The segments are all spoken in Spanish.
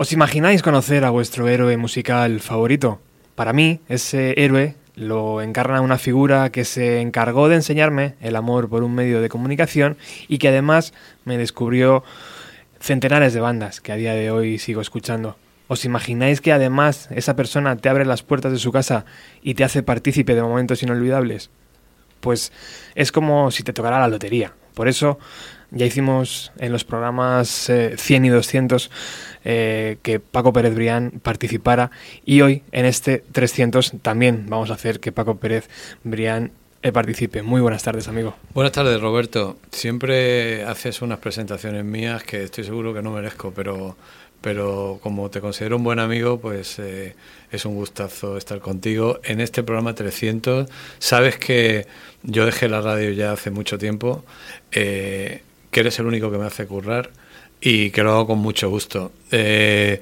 ¿Os imagináis conocer a vuestro héroe musical favorito? Para mí, ese héroe lo encarna una figura que se encargó de enseñarme el amor por un medio de comunicación y que además me descubrió centenares de bandas que a día de hoy sigo escuchando. ¿Os imagináis que además esa persona te abre las puertas de su casa y te hace partícipe de momentos inolvidables? Pues es como si te tocara la lotería. Por eso ya hicimos en los programas 100 eh, y 200 eh, que Paco Pérez Brián participara y hoy en este 300 también vamos a hacer que Paco Pérez Brián eh, participe. Muy buenas tardes, amigo. Buenas tardes, Roberto. Siempre haces unas presentaciones mías que estoy seguro que no merezco, pero, pero como te considero un buen amigo, pues es un gustazo estar contigo en este programa 300. Sabes que yo dejé la radio ya hace mucho tiempo que eres el único que me hace currar y que lo hago con mucho gusto. Eh,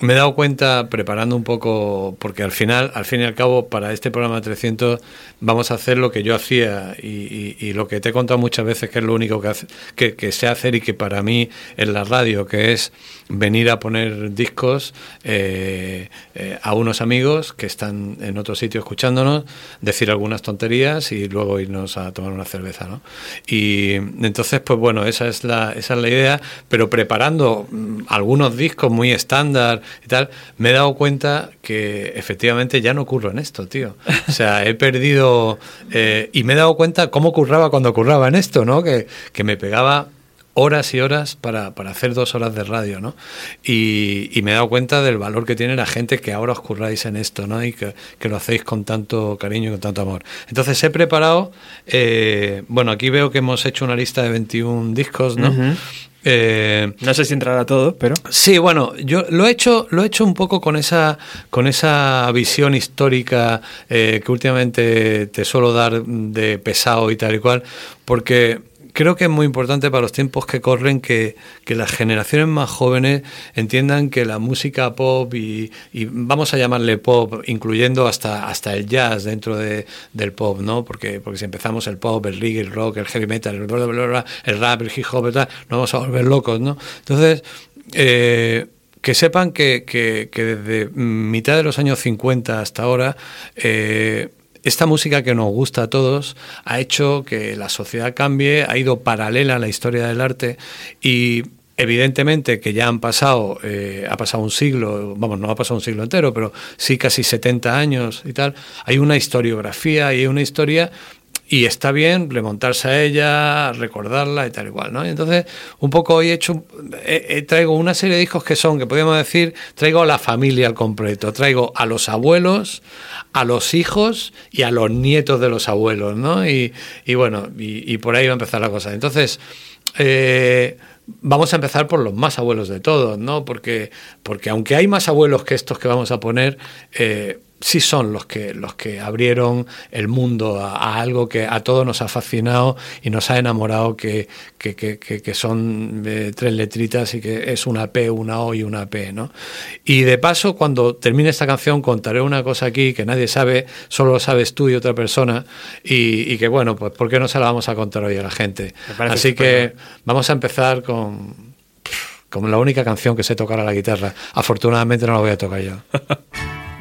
me he dado cuenta preparando un poco, porque al final, al fin y al cabo, para este programa 300 vamos a hacer lo que yo hacía y, lo que te he contado muchas veces que es lo único que, hace, que, sé hacer y que para mí en la radio, que es venir a poner discos eh, eh, a unos amigos que están en otro sitio escuchándonos, decir algunas tonterías y luego irnos a tomar una cerveza. ¿no? Y entonces, pues bueno, esa es la, esa es la idea, pero preparando mm, algunos discos muy estándar y tal, me he dado cuenta que efectivamente ya no curro en esto, tío. O sea, he perdido eh, y me he dado cuenta cómo curraba cuando curraba en esto, ¿no? Que, que me pegaba horas y horas para, para, hacer dos horas de radio, ¿no? Y, y, me he dado cuenta del valor que tiene la gente que ahora os curráis en esto, ¿no? Y que, que lo hacéis con tanto cariño y con tanto amor. Entonces he preparado, eh, bueno, aquí veo que hemos hecho una lista de 21 discos, ¿no? Eh, no sé si entrará todo, pero. Sí, bueno, yo lo he hecho, lo he hecho un poco con esa, con esa visión histórica eh, que últimamente te suelo dar de pesado y tal y cual, porque creo que es muy importante para los tiempos que corren que, las generaciones más jóvenes entiendan que la música pop y, vamos a llamarle pop, incluyendo hasta, hasta el jazz dentro de, del pop, ¿no? Porque, porque si empezamos el pop, el reggae, el rock, el heavy metal, el, el rap, el hip hop, nos vamos a volver locos, ¿no? Entonces, eh, que sepan que, que, que, desde mitad de los años 50 hasta ahora, eh, esta música que nos gusta a todos ha hecho que la sociedad cambie, ha ido paralela a la historia del arte y evidentemente que ya han pasado, eh, ha pasado un siglo, vamos, no ha pasado un siglo entero, pero sí casi 70 años y tal, hay una historiografía y una historia y está bien remontarse a ella, recordarla y tal igual, ¿no? Y entonces, un poco hoy he hecho, traigo una serie de discos que son, que podríamos decir, traigo a la familia al completo, traigo a los abuelos, a los hijos y a los nietos de los abuelos, ¿no? Y, y bueno, y, por ahí va a empezar la cosa. Entonces, eh, vamos a empezar por los más abuelos de todos, ¿no? Porque, porque aunque hay más abuelos que estos que vamos a poner, eh, sí son los que, los que abrieron el mundo a, algo que a todos nos ha fascinado y nos ha enamorado, que, que, que, que son eh, tres letritas y que es una P, una O y una P. ¿no? Y de paso, cuando termine esta canción, contaré una cosa aquí que nadie sabe, solo lo sabes tú y otra persona, y, y que bueno, pues ¿por qué no se la vamos a contar hoy a la gente? Así que vamos a empezar con, con la única canción que sé tocar a la guitarra. Afortunadamente no la voy a tocar yo.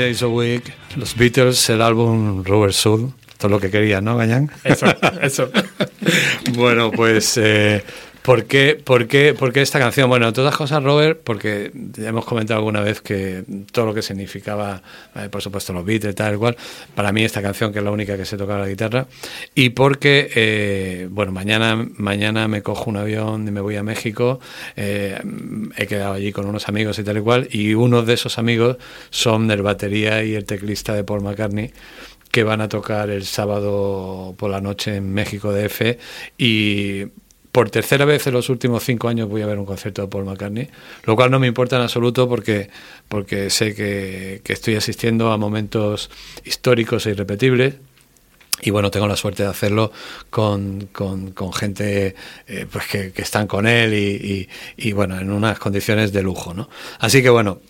Days a Week, los Beatles, el álbum Robert Soul, todo lo que quería, ¿no, Gañán? Eso, eso. bueno, pues, eh, ¿por, qué, por, esta canción? Bueno, todas cosas, Robert, porque ya hemos comentado alguna vez que todo lo que significaba, eh, por supuesto, los Beatles, tal cual, para mí esta canción, que es la única que se toca la guitarra, y porque, eh, bueno, mañana, mañana me cojo un avión y me voy a México, eh, he quedado allí con unos amigos y tal y cual, y uno de esos amigos son el batería y el teclista de Paul McCartney, que van a tocar el sábado por la noche en México DF y por tercera vez en los últimos cinco años voy a ver un concierto de Paul McCartney, lo cual no me importa en absoluto porque, porque sé que, que estoy asistiendo a momentos históricos e irrepetibles. Y bueno, tengo la suerte de hacerlo con, con, gente eh, pues que, que, están con él y, y, y, bueno, en unas condiciones de lujo, ¿no? Así que bueno,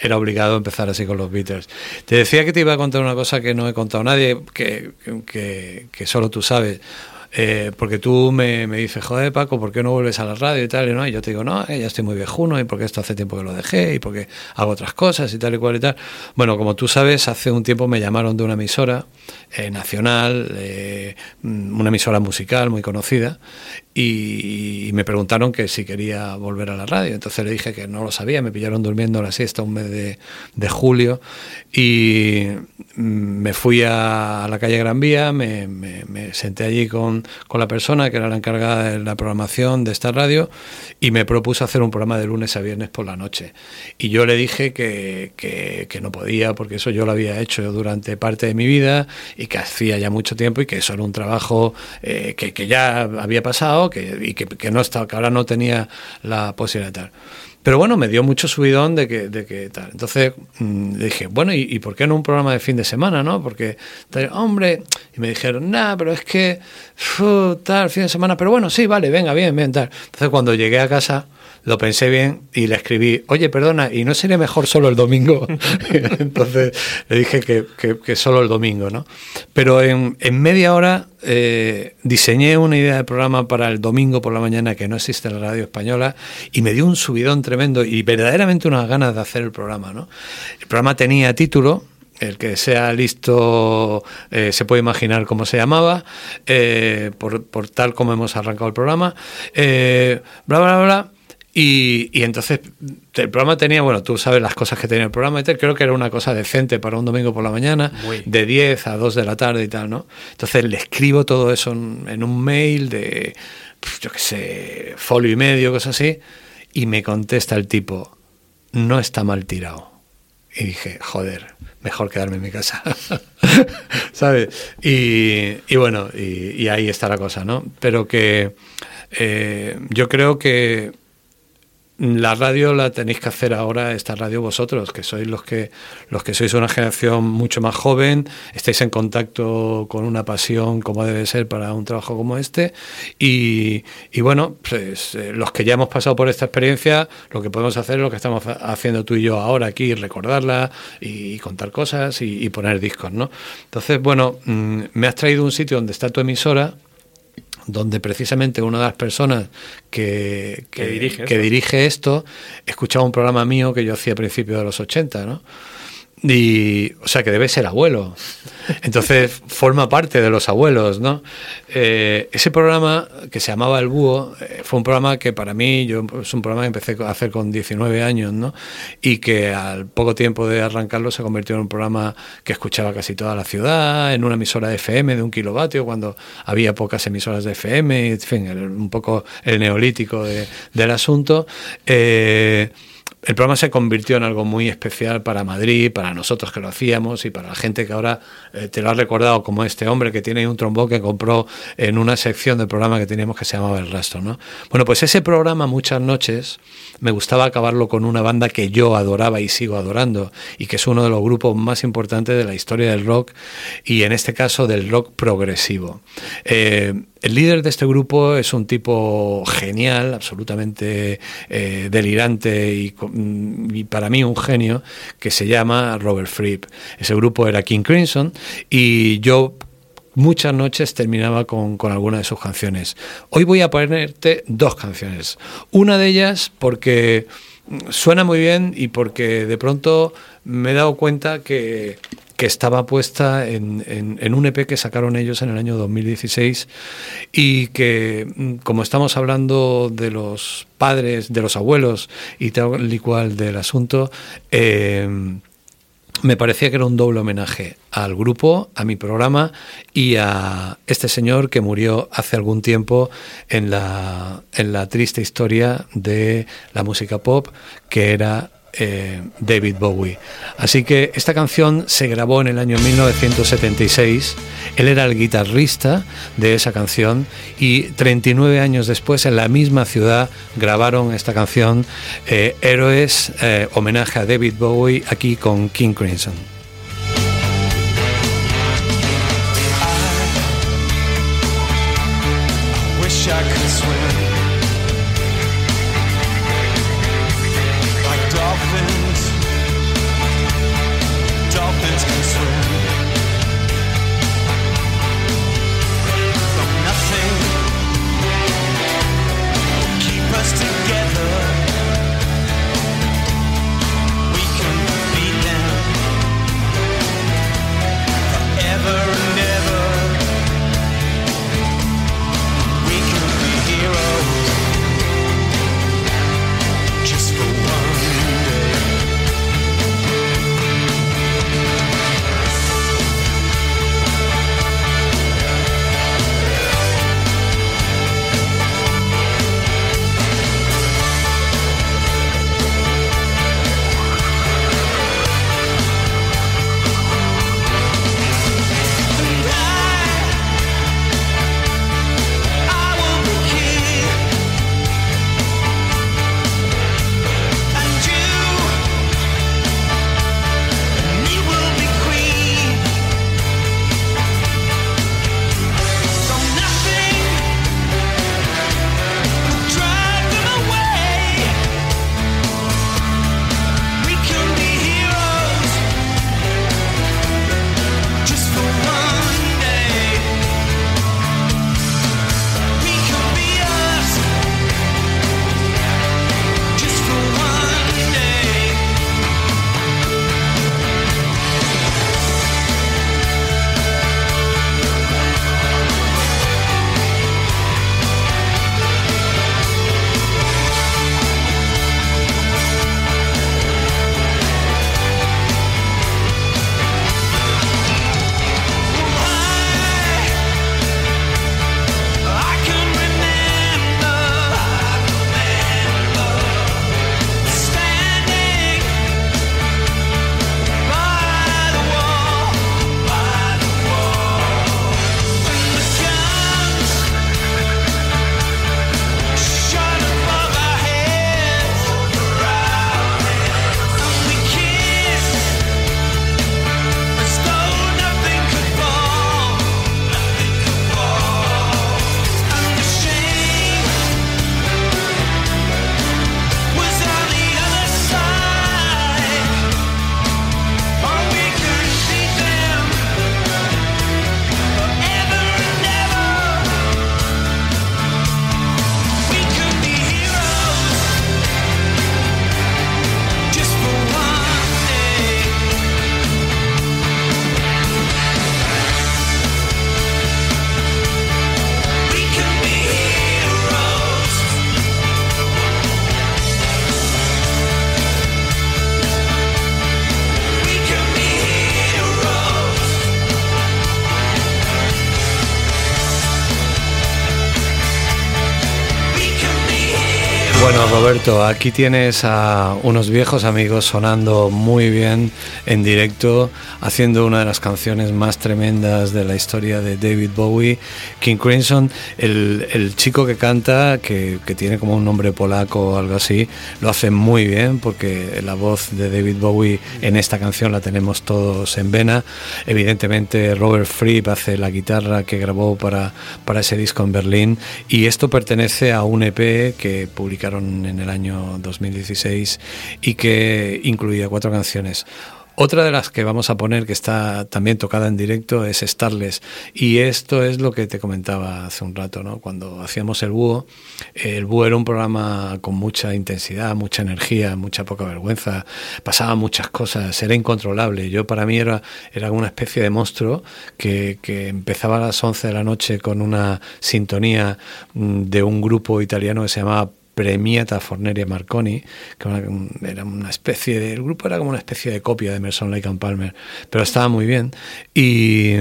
era obligado empezar así con los Beatles. Te decía que te iba a contar una cosa que no he contado a nadie, que, que, que solo tú sabes. Eh, porque tú me, me, dices, joder Paco, ¿por qué no vuelves a la radio y tal? Y, ¿no? y yo te digo, no, eh, ya estoy muy viejuno y porque esto hace tiempo que lo dejé y porque hago otras cosas y tal y cual y tal. Bueno, como tú sabes, hace un tiempo me llamaron de una emisora eh, nacional, eh, una emisora musical muy conocida, y, me preguntaron que si quería volver a la radio. Entonces le dije que no lo sabía, me pillaron durmiendo la siesta un mes de, julio y me fui a, la calle Gran Vía, me, me, senté allí con, con, la persona que era la encargada de la programación de esta radio y me propuso hacer un programa de lunes a viernes por la noche. Y yo le dije que, que, que no podía porque eso yo lo había hecho durante parte de mi vida y que hacía ya mucho tiempo y que eso era un trabajo eh, que, que ya había pasado que, y que, que, no estaba, que ahora no tenía la posibilidad de tal. Pero bueno, me dio mucho subidón de que, de que tal. Entonces mmm, dije, bueno, ¿y, ¿y, por qué no un programa de fin de semana, no? Porque, hombre, y me dijeron, nada, pero es que, tal, fin de semana, pero bueno, sí, vale, venga, bien, bien, tal. Entonces cuando llegué a casa, lo pensé bien y le escribí, oye, perdona, ¿y no sería mejor solo el domingo? Entonces le dije que, que, solo el domingo, ¿no? Pero en, en media hora eh, diseñé una idea de programa para el domingo por la mañana que no existe en la radio española y me dio un subidón tremendo y verdaderamente unas ganas de hacer el programa, ¿no? El programa tenía título, el que sea listo eh, se puede imaginar cómo se llamaba, eh, por, por, tal como hemos arrancado el programa, eh, bla, bla, bla. Y, y, entonces el programa tenía, bueno, tú sabes las cosas que tenía el programa y tal, creo que era una cosa decente para un domingo por la mañana, Muy. de 10 a 2 de la tarde y tal, ¿no? Entonces le escribo todo eso en, en un mail de, yo qué sé, folio y medio, cosas así, y me contesta el tipo, no está mal tirado. Y dije, joder, mejor quedarme en mi casa. ¿Sabes? Y, y bueno, y, y, ahí está la cosa, ¿no? Pero que eh, yo creo que la radio la tenéis que hacer ahora, esta radio vosotros, que sois los que, los que sois una generación mucho más joven, estáis en contacto con una pasión como debe ser para un trabajo como este. Y, y bueno, pues eh, los que ya hemos pasado por esta experiencia, lo que podemos hacer es lo que estamos haciendo tú y yo ahora aquí, recordarla y, contar cosas y, y, poner discos, ¿no? Entonces, bueno, mmm, me has traído un sitio donde está tu emisora donde precisamente una de las personas que, Que dirige que esto. dirige esto escuchaba un programa mío que yo hacía a principios de los 80, ¿no? Y, o sea, que debe ser abuelo. Entonces, forma parte de los abuelos, ¿no? Eh, ese programa que se llamaba El Búho eh, fue un programa que para mí, yo es un programa que empecé a hacer con 19 años, ¿no? Y que al poco tiempo de arrancarlo se convirtió en un programa que escuchaba casi toda la ciudad, en una emisora de FM de un kilovatio, cuando había pocas emisoras de FM, en fin, el- un poco el neolítico de- del asunto. Eh, el programa se convirtió en algo muy especial para Madrid, para nosotros que lo hacíamos y para la gente que ahora eh, te lo ha recordado como este hombre que tiene un trombón que compró en una sección del programa que teníamos que se llamaba El Rastro. ¿no? Bueno, pues ese programa muchas noches me gustaba acabarlo con una banda que yo adoraba y sigo adorando y que es uno de los grupos más importantes de la historia del rock y en este caso del rock progresivo. Eh, el líder de este grupo es un tipo genial, absolutamente eh, delirante mm, y para mí un genio, que se llama Robert Fripp. Ese grupo era King Crimson y yo muchas noches terminaba con, con alguna de sus canciones. Hoy voy a ponerte dos canciones. Una de ellas porque mm, suena muy bien y porque de pronto me he dado cuenta que, que estaba puesta en, en- en un EP que sacaron ellos en el año 2016 y que mm, como estamos hablando de los padres, de los abuelos y tal y cual del asunto, eh, me parecía que era un doble homenaje al grupo, a mi programa y a este señor que murió hace algún tiempo en la, en la triste historia de la música pop, que era eh, David Bowie. Así que esta canción se grabó en el año 1976. Él era el guitarrista de esa canción y 39 años después en la misma ciudad grabaron esta canción eh, Héroes, eh, homenaje a David Bowie aquí con King Crimson. Aquí tienes a unos viejos amigos sonando muy bien en directo, haciendo una de las canciones más tremendas de la historia de David Bowie, King Crimson. El, el chico que canta, que, que tiene como un nombre polaco o algo así, lo hace muy bien porque la voz de David Bowie en esta canción la tenemos todos en vena. Evidentemente, Robert Fripp hace la guitarra que grabó para, para ese disco en Berlín y esto pertenece a un EP que publicaron en el año 2016 y que incluía cuatro canciones. Otra de las que vamos a poner, que está también tocada en directo, es Starless. Y esto es lo que te comentaba hace un rato, ¿no? Cuando hacíamos el búho, el búho era un programa con mucha intensidad, mucha energía, mucha poca vergüenza, pasaba muchas cosas, era incontrolable. Yo para mí era, era una especie de monstruo que, que empezaba a las 11 de la noche con una sintonía mm, de un grupo italiano que se llamaba Premiata Forneria Marconi, que era una, especie de. El grupo era como una especie de copia de Emerson Lake and Palmer, pero estaba muy bien. Y.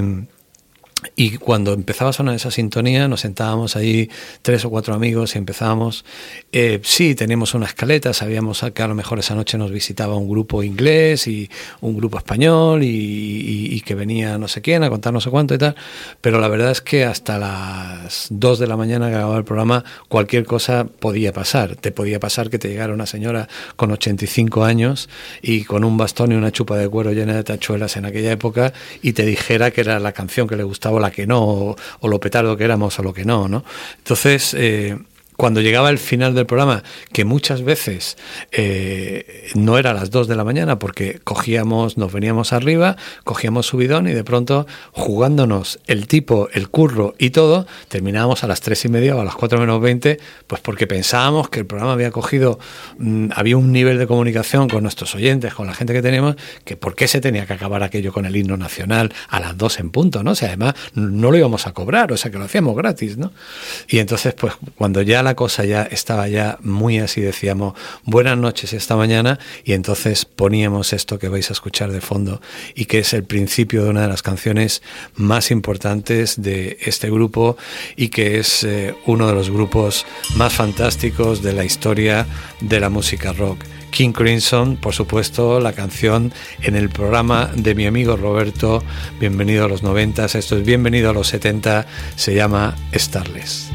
Y cuando empezaba a sonar esa sintonía, nos sentábamos ahí tres o cuatro amigos y empezábamos. Eh, sí, teníamos una escaleta, sabíamos que a lo mejor esa noche nos visitaba un grupo inglés y un grupo español y, que venía no sé quién a contar no sé cuánto y tal, pero la verdad es que hasta las dos de la mañana que acababa el programa, cualquier cosa podía pasar. Te podía pasar que te llegara una señora con 85 años y con un bastón y una chupa de cuero llena de tachuelas en aquella época y te dijera que era la canción que le gustaba o la que no, o, o, lo petardo que éramos o lo que no, ¿no? Entonces, eh, cuando llegaba el final del programa, que muchas veces eh, no era a las 2 de la mañana porque cogíamos, nos veníamos arriba, cogíamos subidón y de pronto jugándonos el tipo, el curro y todo, terminábamos a las 3 y media o a las 4 menos 20, pues porque pensábamos que el programa había cogido, mmm, había un nivel de comunicación con nuestros oyentes, con la gente que tenemos, que por qué se tenía que acabar aquello con el himno nacional a las 2 en punto, ¿no? O sea, además no lo íbamos a cobrar, o sea que lo hacíamos gratis, ¿no? Y entonces, pues cuando ya la cosa ya estaba ya muy así, decíamos, buenas noches esta mañana, y entonces poníamos esto que vais a escuchar de fondo y que es el principio de una de las canciones más importantes de este grupo y que es eh, uno de los grupos más fantásticos de la historia de la música rock. King Crimson, por supuesto, la canción en el programa de mi amigo Roberto, Bienvenido a los 90, esto es Bienvenido a los 70, se llama Starless.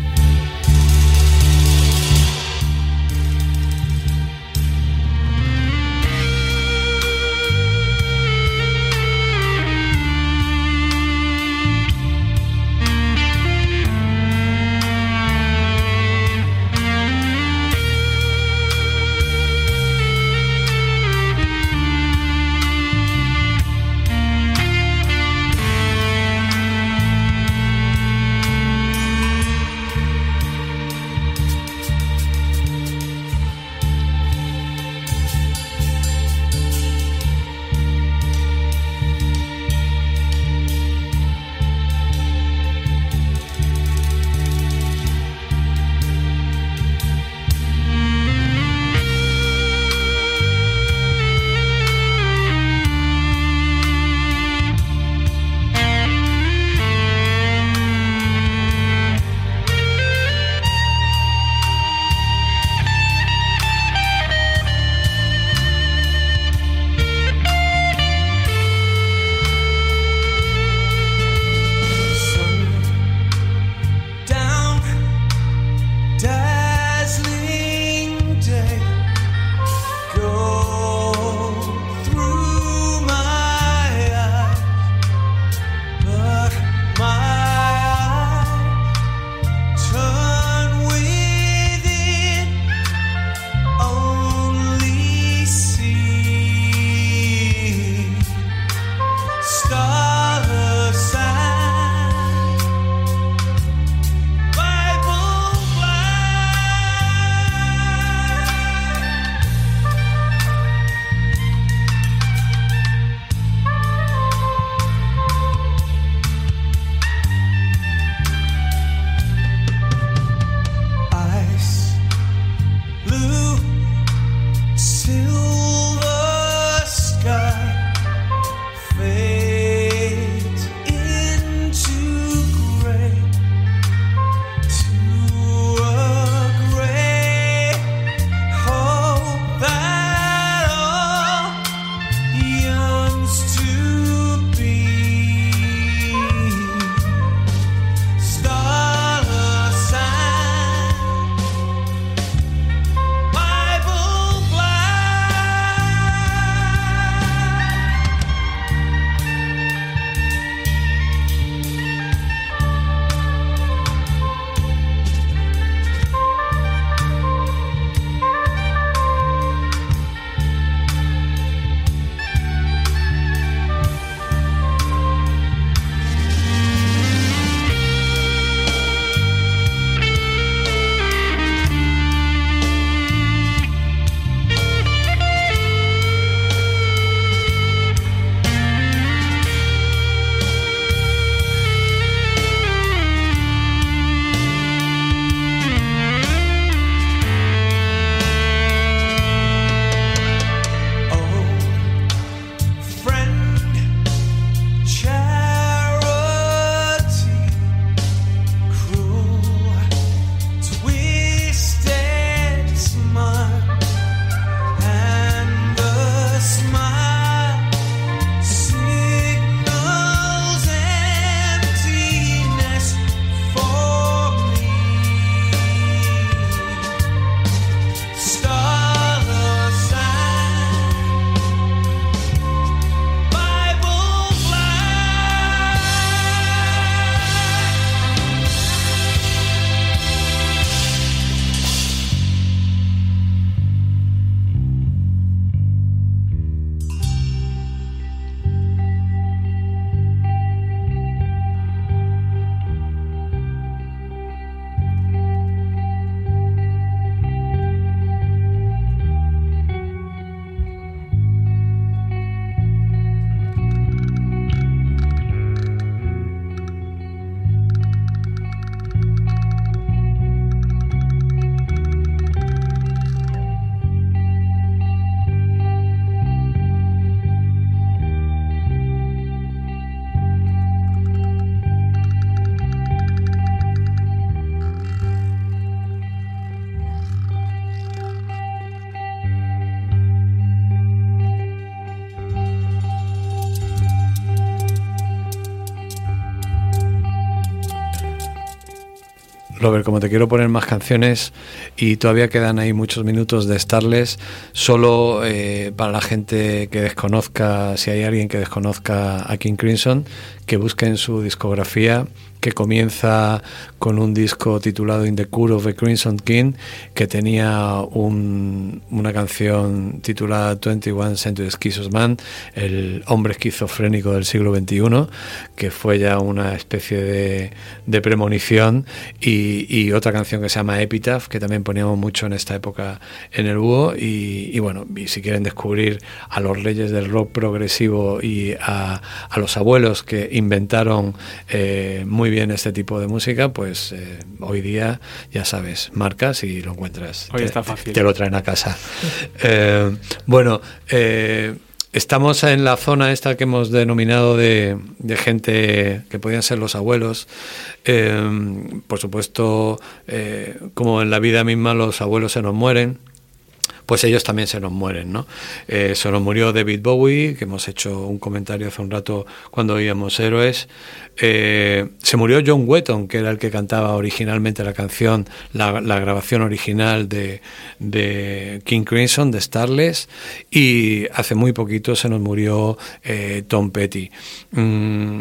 Robert, como te quiero poner más canciones y todavía quedan ahí muchos minutos de Starless, solo eh, para la gente que desconozca, si hay alguien que desconozca a King Crimson, que busquen su discografía que comienza con un disco titulado In the Cure of the Crimson King, que tenía un- una canción titulada 21 Century Schizo's Man, el hombre esquizofrénico del siglo XXI, que fue ya una especie de, de premonición, y, y otra canción que se llama Epitaph, que también poníamos mucho en esta época en el búho, y, y bueno, y si quieren descubrir a los reyes del rock progresivo y a, a los abuelos que inventaron eh, muy bien este tipo de música, pues eh, hoy día ya sabes, marcas y lo encuentras. Hoy Te- está fácil. Te lo traen a casa. Eh, bueno, eh, estamos en la zona esta que hemos denominado de, gente que podían ser los abuelos. Eh, por supuesto, eh, como en la vida misma los abuelos se nos mueren pues ellos también se nos mueren, ¿no? Eh, se nos murió David Bowie, que hemos hecho un comentario hace un rato cuando oíamos Héroes. Eh, se murió John Wetton, que era el que cantaba originalmente la canción, la, grabación original de, de King Crimson, de Starless. Y hace muy poquito se nos murió eh, Tom Petty. Mm,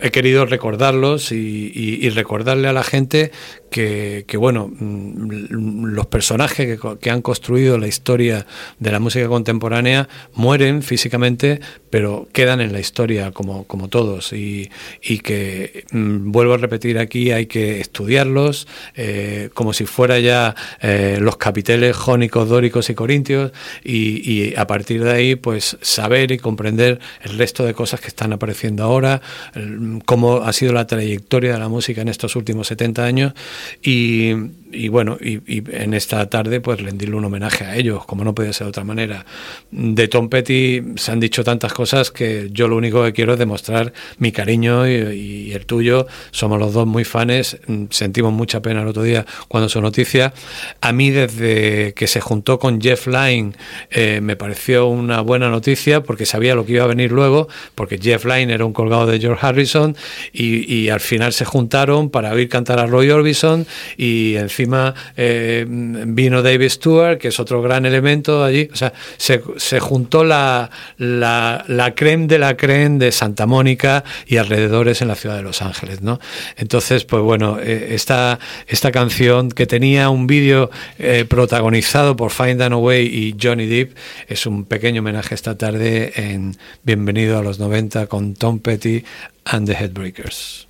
he querido recordarlos y, recordarle a la gente que, bueno, mm, los personajes que, que han construido la historia de la música contemporánea mueren físicamente, pero quedan en la historia como, como todos. Y, y que, mm, vuelvo a repetir aquí, hay que estudiarlos eh, como si fuera ya eh, los capiteles jónicos, dóricos y corintios, y, a partir de ahí, pues saber y comprender el resto de cosas que están apareciendo ahora, cómo ha sido la trayectoria de la música en estos últimos 70 años y, y bueno, y, y en esta tarde pues rendirle un homenaje a ellos, como no podía ser de otra manera. De Tom Petty se han dicho tantas cosas que yo lo único que quiero es demostrar mi cariño y, y el tuyo. Somos los dos muy fanes, mm, sentimos mucha pena el otro día cuando su noticia. A mí desde que se juntó con Jeff Lynne eh, me pareció una buena noticia porque sabía lo que iba a venir luego, porque Jeff Lynne era un colgado de George Harrison y, y al final se juntaron para oír cantar a Roy Orbison y encima eh, vino David Stewart, que es otro gran elemento allí. O sea, se, se juntó la, la, la creme de la creme de Santa Mónica y alrededores en la ciudad de Los Ángeles, ¿no? Entonces, pues bueno, eh, esta, esta canción que tenía un vídeo eh, protagonizado por Find Away y Johnny Depp es un pequeño homenaje esta tarde en Bienvenido a los 90 con Tom Petty and the Headbreakers.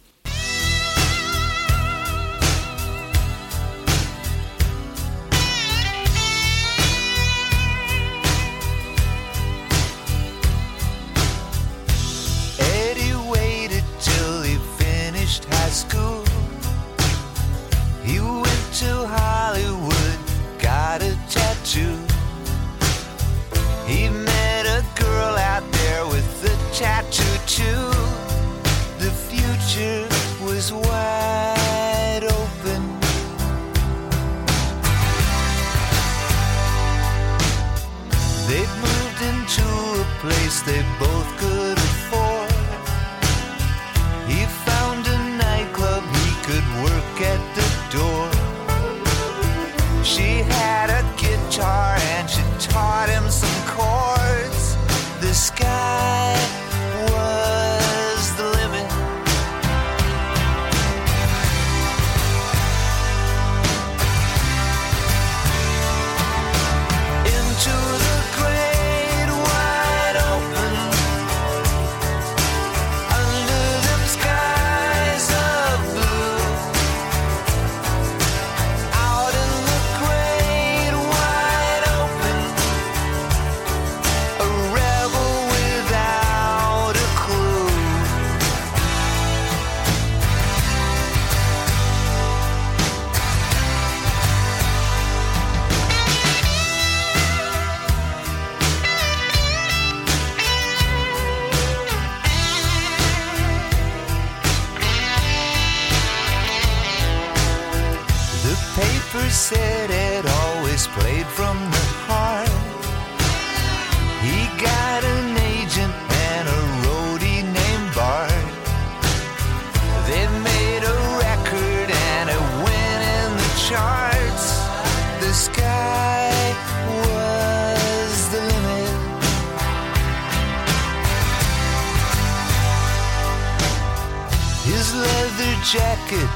Jacket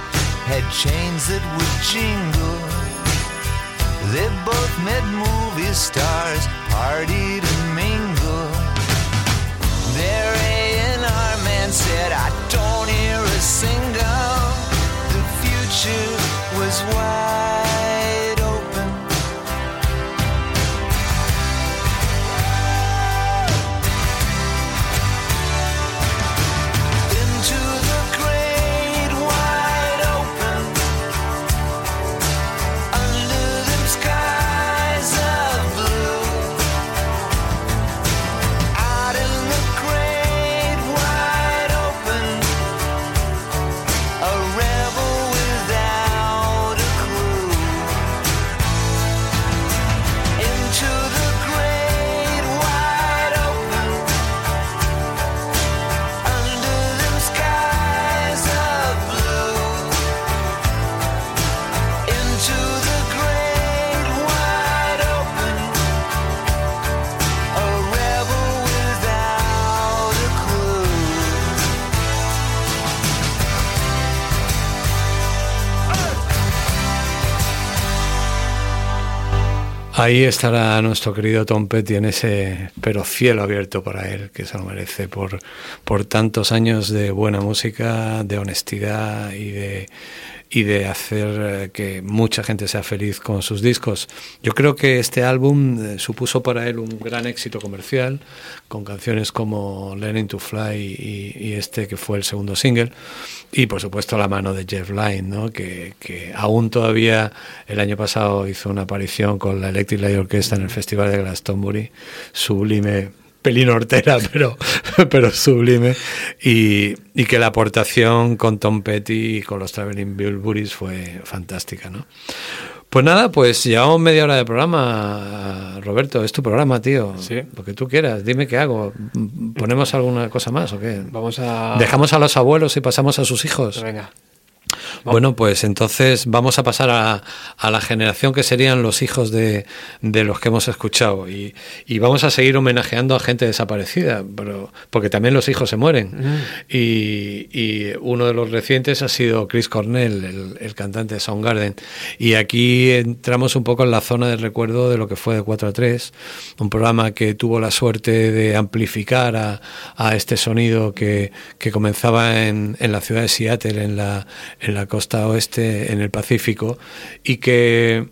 had chains that would jingle. They both met movie stars, partied and mingled. Ahí estará nuestro querido Tom Petty en ese, pero cielo abierto para él, que se lo merece por, por tantos años de buena música, de honestidad y de, y de hacer eh, que mucha gente sea feliz con sus discos. Yo creo que este álbum eh, supuso para él un gran éxito comercial, con canciones como Learning to Fly y, y este que fue el segundo single, y por supuesto la mano de Jeff Lynne, ¿no? que, que aún todavía el año pasado hizo una aparición con la Electric Light Orchestra en el Festival de Glastonbury, sublime pelín hortera, pero, pero sublime, y, y que la aportación con Tom Petty y con los Traveling Wilburys fue fantástica, ¿no? Pues nada, pues llevamos media hora de programa, Roberto, es tu programa, tío. Sí. Lo que tú quieras, dime qué hago. ¿Ponemos alguna cosa más o qué? Vamos a... ¿Dejamos a los abuelos y pasamos a sus hijos? Venga. Bueno, pues entonces vamos a pasar a, a la generación que serían los hijos de, de los que hemos escuchado y, y vamos a seguir homenajeando a gente desaparecida, pero, porque también los hijos se mueren. Y, y uno de los recientes ha sido Chris Cornell, el, el cantante de Soundgarden. Y aquí entramos un poco en la zona de recuerdo de lo que fue de 4 a 3, un programa que tuvo la suerte de amplificar a, a este sonido que, que comenzaba en, en la ciudad de Seattle, en la, en la costa oeste, en el Pacífico, y que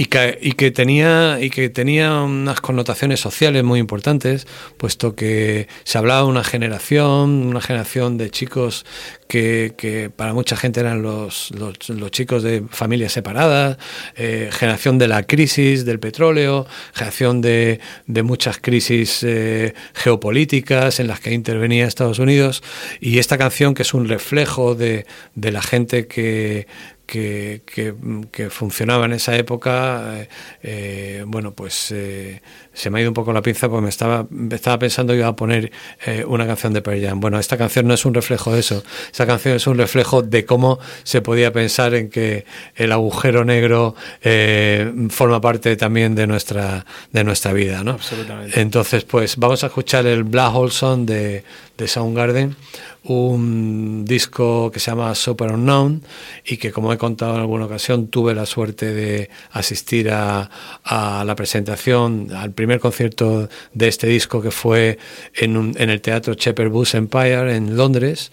y que, y que tenía y que tenía unas connotaciones sociales muy importantes puesto que se hablaba de una generación una generación de chicos que, que para mucha gente eran los, los, los chicos de familias separadas eh, generación de la crisis del petróleo generación de, de muchas crisis eh, geopolíticas en las que intervenía Estados Unidos y esta canción que es un reflejo de, de la gente que que, que, que, funcionaba en esa época, eh, eh, bueno, pues eh, se me ha ido un poco la pinza porque me estaba, estaba pensando yo a poner eh, una canción de Pearl Jam. Bueno, esta canción no es un reflejo de eso, esta canción es un reflejo de cómo se podía pensar en que el agujero negro forma parte también de nuestra, de nuestra vida, ¿no? Absolutamente. Entonces, pues vamos a escuchar el Black Hole Song de, de Soundgarden un disco que se llama Super Unknown y que como he contado en alguna ocasión tuve la suerte de asistir a, a la presentación, al primer concierto de este disco que fue en, un, en el teatro Shepherd Bush Empire en Londres.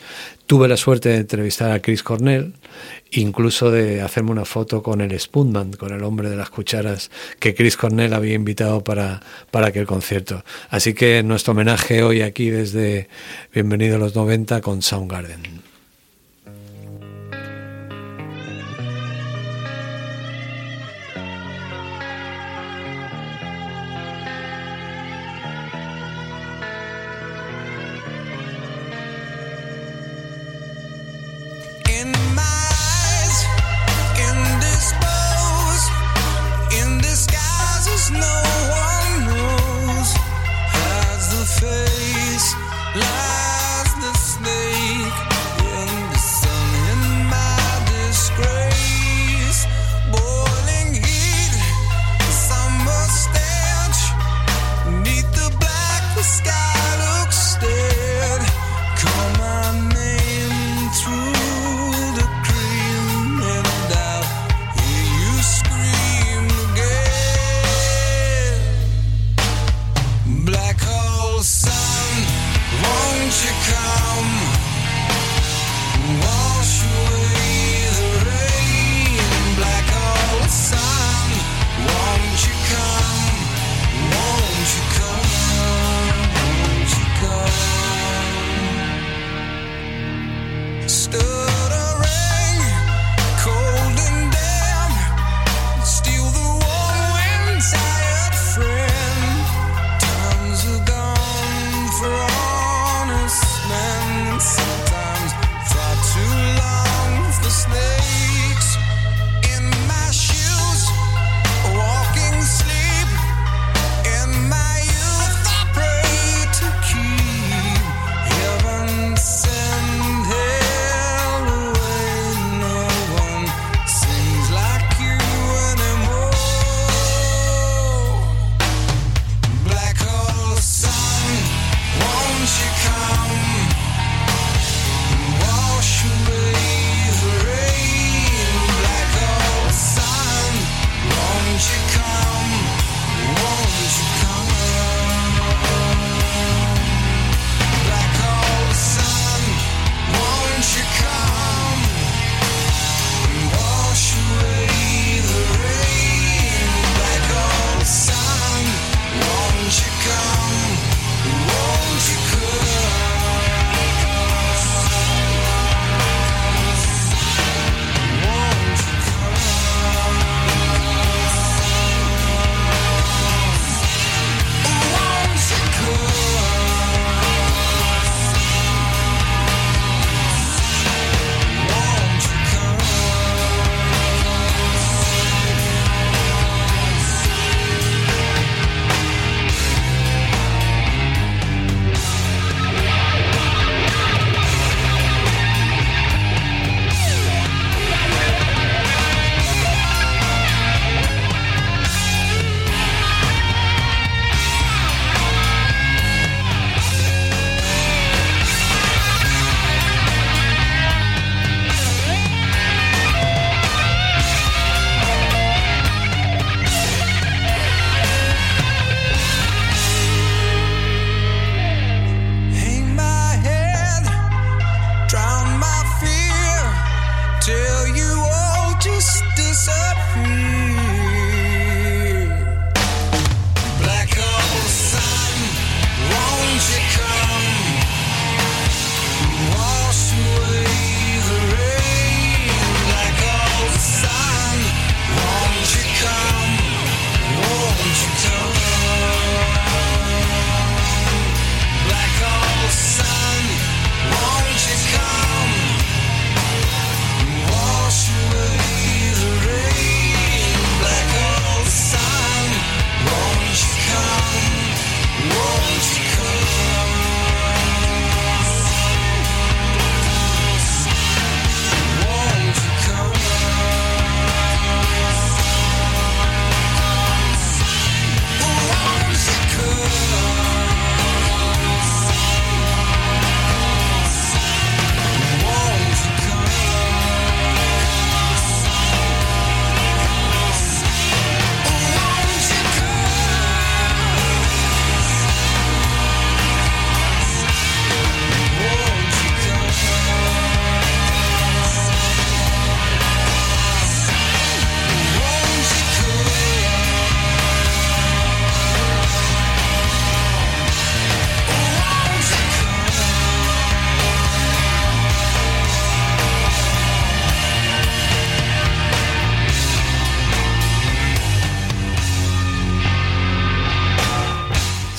Tuve la suerte de entrevistar a Chris Cornell, incluso de hacerme una foto con el Spoonman, con el hombre de las cucharas que Chris Cornell había invitado para, para aquel concierto. Así que nuestro homenaje hoy aquí desde Bienvenido a los 90 con Soundgarden.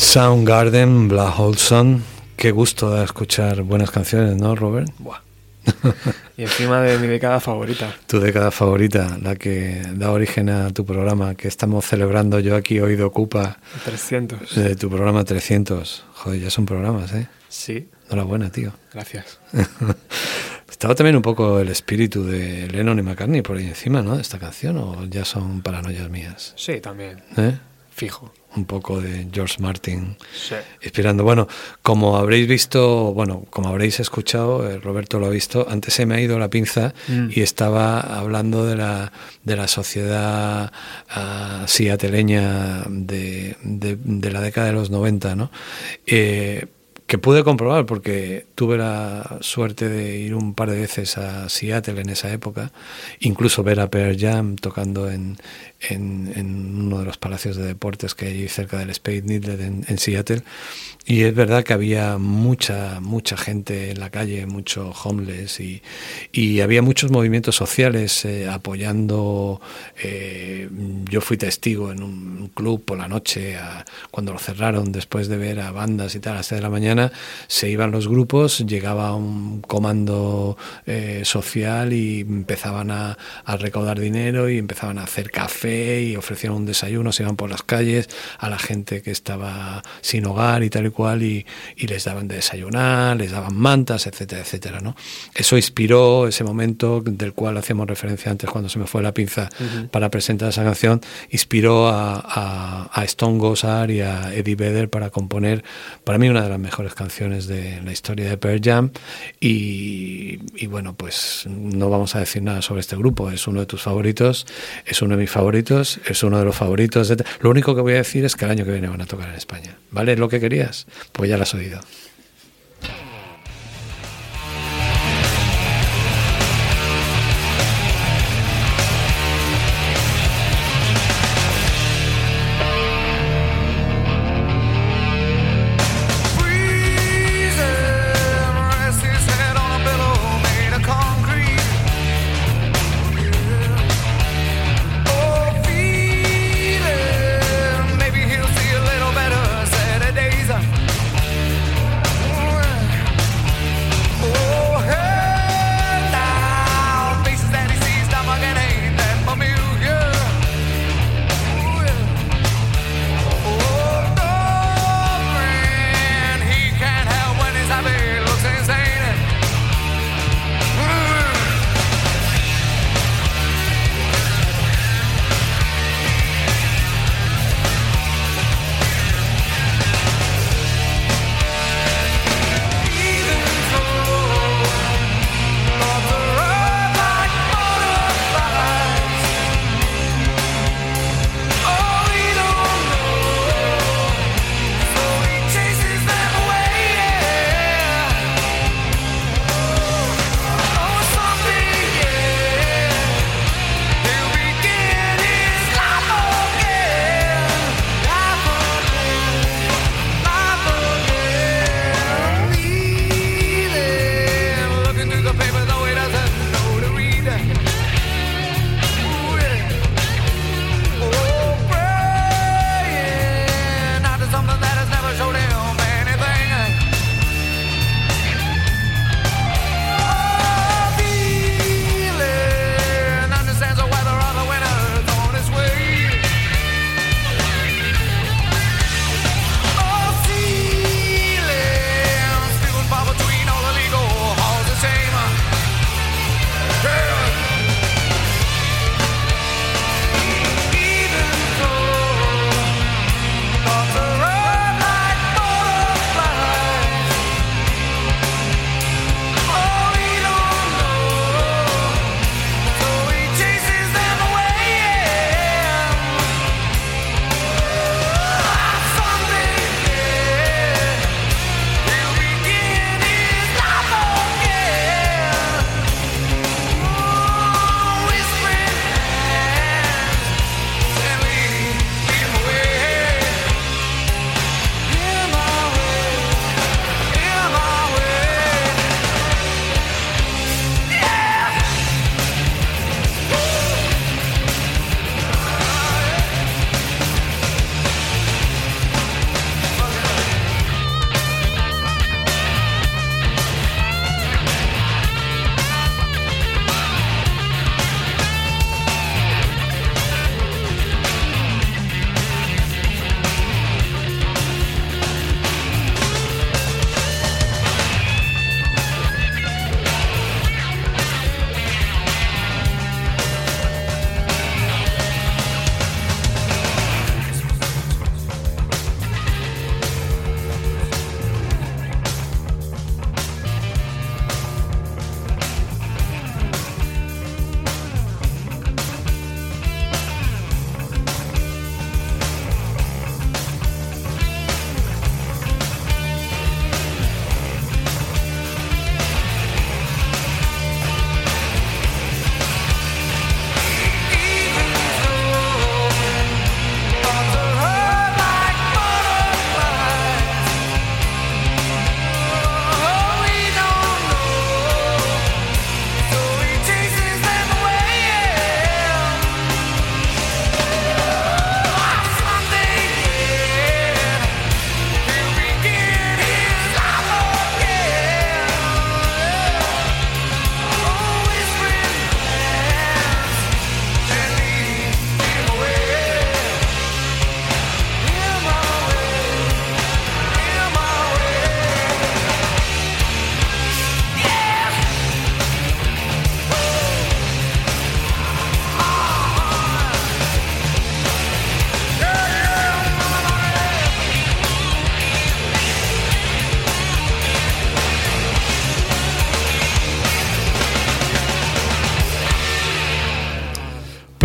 Soundgarden, Black Holson. Qué gusto da escuchar buenas canciones, ¿no, Robert? Buah. y encima de mi década favorita. Tu década favorita, la que da origen a tu programa que estamos celebrando yo aquí hoy de Ocupa, 300. de tu programa 300. Joder, ya son programas, ¿eh? Sí, Enhorabuena, tío. gracias. Estaba también un poco el espíritu de Lennon y McCartney por ahí encima, ¿no? De esta canción, o ya son paranoias mías. Sí, también. ¿Eh? Fijo. Un poco de George Martin. Sí. inspirando. Bueno, como habréis visto, bueno, como habréis escuchado, eh, Roberto lo ha visto, antes se me ha ido la pinza Mm. y estaba hablando de la, de la sociedad seattleña de, de, de la década de los 90, ¿no? Eh, que pude comprobar porque tuve la suerte de ir un par de veces a Seattle en esa época, incluso ver a Pearl Jam tocando en, en, en uno de los palacios de deportes que hay cerca del Space Needle en, en Seattle. Y es verdad que había mucha, mucha gente en la calle, mucho homeless y, y había muchos movimientos sociales eh, apoyando. eh, yo fui testigo en un club por la noche, a- cuando lo cerraron, después de ver a bandas y tal, a las 6 de la mañana, se iban los grupos, llegaba un comando eh, social y empezaban a, a recaudar dinero y empezaban a hacer café y ofrecían un desayuno, se iban por las calles a la gente que estaba sin hogar y tal y cual y, y les daban de desayunar, les daban mantas, etcétera, etcétera, ¿no? Eso inspiró ese momento del cual hacíamos referencia antes cuando se me fue la pinza para presentar esa canción, inspiró a, a, a Stone Gossard y a Eddie Vedder para componer para mí una de las mejores canciones de la historia de Pearl Jam y, y bueno, pues no vamos a decir nada sobre este grupo, es uno de tus favoritos, es uno de mis favoritos, es uno de los favoritos. de- Lo único que voy a decir es que el año que viene van a tocar en España, ¿vale? ¿Lo que querías? Pues ya lo has oído.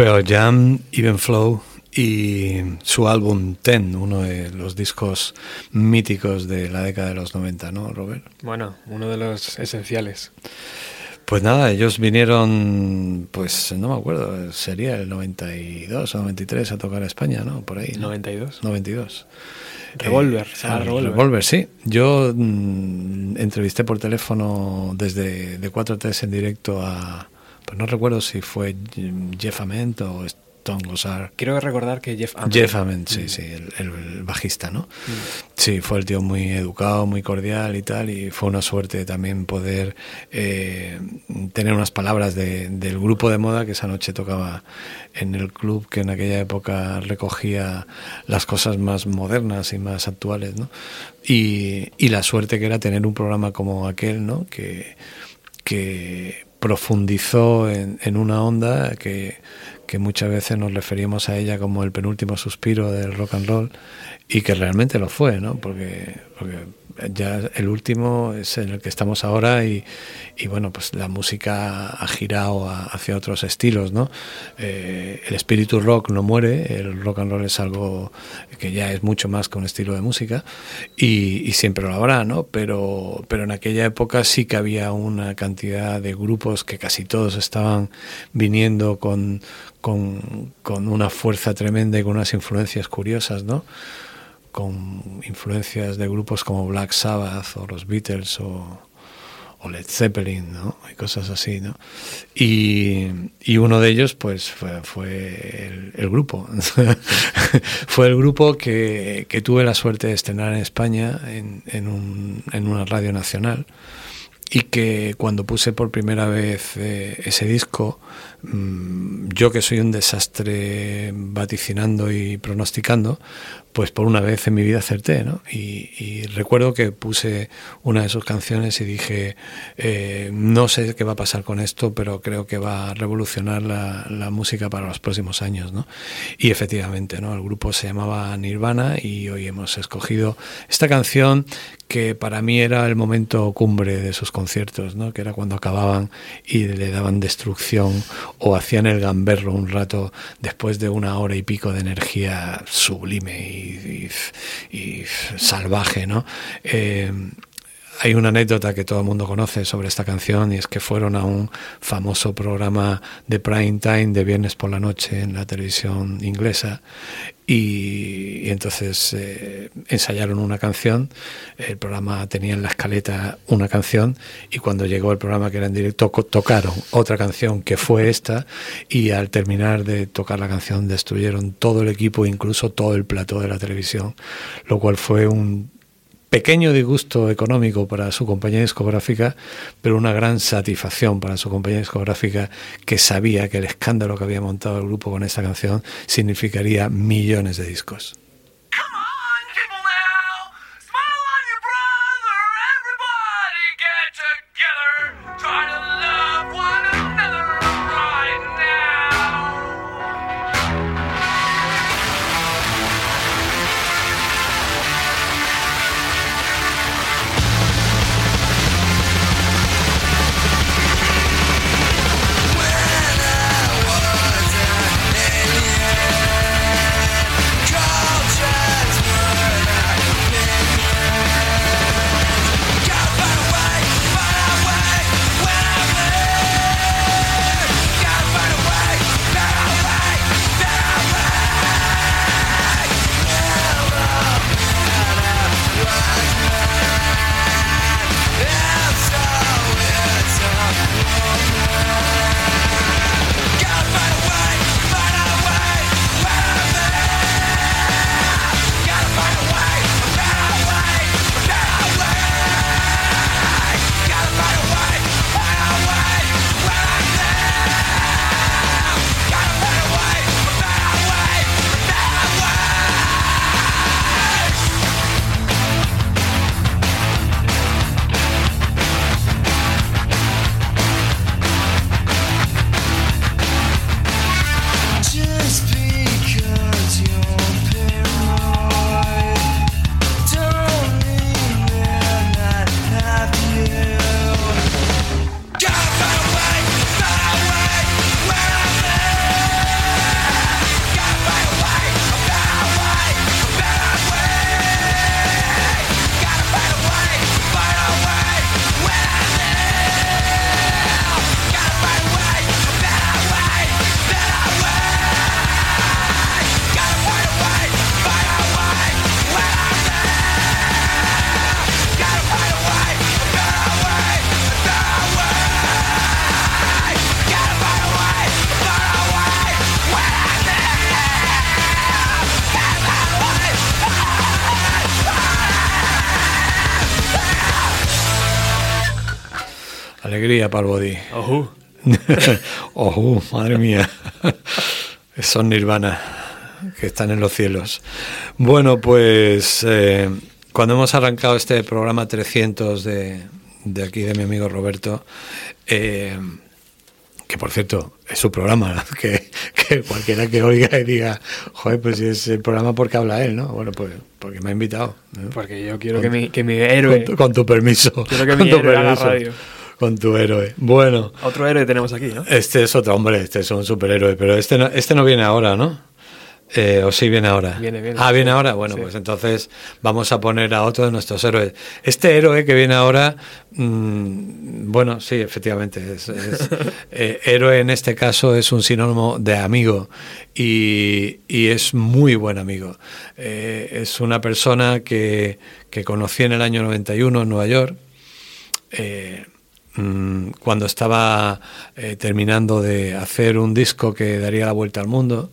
Pearl Jam, Even Flow y su álbum Ten, uno de los discos míticos de la década de los 90, ¿no, Robert? Bueno, uno de los esenciales. Pues nada, ellos vinieron, pues no me acuerdo, sería el 92 o 93 a tocar a España, ¿no? Por ahí. ¿no? 92. 92. Revolver, Eh, ah, Revolver. Revolver, sí. Yo mm, entrevisté por teléfono desde de 4-3 en directo a, pues no recuerdo si fue Jeff Ament o Stone Gossard. Quiero recordar que Jeff Ament. Jeff Ament, sí, sí, el, bajista, ¿no? Sí, fue el tío muy educado, muy cordial y tal, y fue una suerte también poder eh, tener unas palabras de- del grupo de moda que esa noche tocaba en el club que en aquella época recogía las cosas más modernas y más actuales, ¿no? Y, y la suerte que era tener un programa como aquel, ¿no? Que, que profundizó en, en una onda que, que muchas veces nos referimos a ella como el penúltimo suspiro del rock and roll y que realmente lo fue, ¿no? Porque, porque ya el último es en el que estamos ahora y, y bueno, pues la música ha girado a- hacia otros estilos, ¿no? Eh, el espíritu rock no muere, el rock and roll es algo que ya es mucho más que un estilo de música y, y siempre lo habrá, ¿no? Pero, pero en aquella época sí que había una cantidad de grupos que casi todos estaban viniendo con, con, con una fuerza tremenda y con unas influencias curiosas, ¿no? Con influencias de grupos como Black Sabbath o los Beatles o, o Led Zeppelin, ¿no? Y cosas así, ¿no? Y, y uno de ellos, pues, fue, fue el, el grupo. fue el grupo que, que tuve la suerte de estrenar en España en, en, un- en una radio nacional y que cuando puse por primera vez eh, ese disco, mm, yo que soy un desastre vaticinando y pronosticando, pues por una vez en mi vida acerté, ¿no? Y, recuerdo que puse una de sus canciones y dije, eh, no sé qué va a pasar con esto, pero creo que va a revolucionar la, la música para los próximos años, ¿no? Y efectivamente, ¿no? El grupo se llamaba Nirvana y hoy hemos escogido esta canción que para mí era el momento cumbre de sus conciertos, ¿no? que era cuando acababan y le daban destrucción o hacían el gamberro un rato después de una hora y pico de energía sublime y, salvaje. ¿no? Eh, hay una anécdota que todo el mundo conoce sobre esta canción y es que fueron a un famoso programa de prime time de viernes por la noche en la televisión inglesa y, y entonces eh, ensayaron una canción, el programa tenía en la escaleta una canción y cuando llegó el programa que era en directo tocaron otra canción que fue esta y al terminar de tocar la canción destruyeron todo el equipo, incluso todo el plató de la televisión, lo cual fue un pequeño disgusto económico para su compañía discográfica, pero una gran satisfacción para su compañía discográfica que sabía que el escándalo que había montado el grupo con esta canción significaría millones de discos. Body. Ojú. Ojo, madre mía. Son nirvana que están en los cielos. Bueno, pues eh, cuando hemos arrancado este programa 300 de, de aquí de mi amigo Roberto, eh, que por cierto es su programa, que, que cualquiera que oiga y diga, joder, pues si es el programa porque habla él, ¿no? Bueno, pues porque me ha invitado. ¿no? Porque yo quiero que mi, que mi héroe. Con tu, con tu permiso. Quiero que mi tu héroe haga permiso. radio. Con tu héroe. Bueno. Otro héroe tenemos aquí, ¿no? Este es otro hombre, este es un superhéroe, pero este no, este no viene ahora, ¿no? Eh, ¿O sí viene ahora? Viene, viene. Ah, viene ahora. Bueno, Sí. pues entonces vamos a poner a otro de nuestros héroes. Este héroe que viene ahora, mm, bueno, sí, efectivamente, es, es, eh, héroe en este caso es un sinónimo de amigo y, y es muy buen amigo. Eh, es una persona que, que conocí en el año 91 en Nueva York. Eh, mm, cuando estaba eh, terminando de hacer un disco que daría la vuelta al mundo.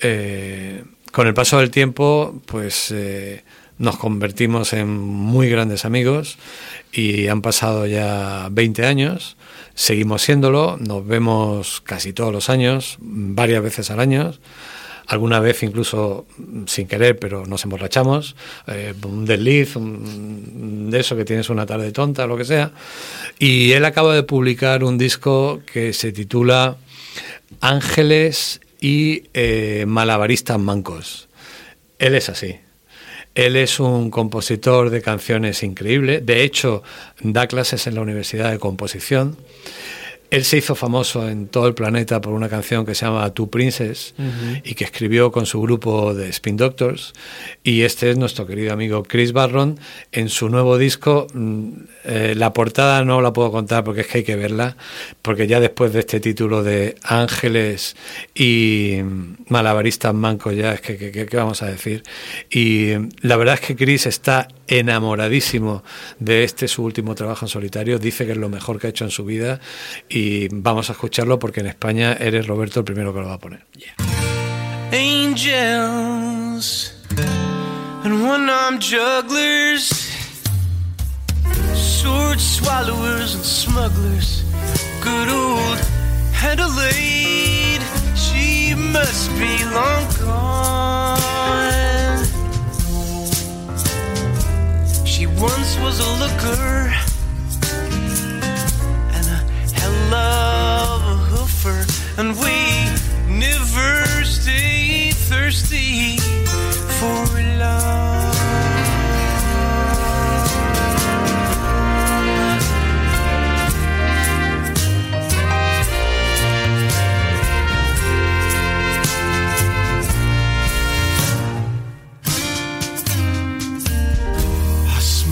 Eh, con el paso del tiempo, pues eh, nos convertimos en muy grandes amigos y han pasado ya 20 años. Seguimos siéndolo, nos vemos casi todos los años, varias veces al año. Alguna vez incluso mm, sin querer, pero nos emborrachamos. eh, un desliz, un- de eso que tienes una tarde tonta, lo que sea. Y él acaba de publicar un disco que se titula Ángeles y eh, Malabaristas Mancos. Él es así. Él es un compositor de canciones increíble. De hecho, da clases en la Universidad de Composición. Él se hizo famoso en todo el planeta por una canción que se llama Two Princess y que escribió con su grupo de Spin Doctors. Y este es nuestro querido amigo Chris Barron en su nuevo disco. mm, eh, la portada no la puedo contar porque es que hay que verla, porque ya después de este título de Ángeles y mm, Malabaristas Mancos, ya es que- ¿qué vamos a decir? Y mm, la verdad es que Chris está enamoradísimo de este su último trabajo en solitario, dice que es lo mejor que ha hecho en su vida y vamos a escucharlo porque en España eres Roberto el primero que lo va a poner. angels and one armed jugglers, sword swallowers and smugglers. Good old Adelaide, she must be long gone. She once was a looker and a hell of a hoofer, and we never stay thirsty for love.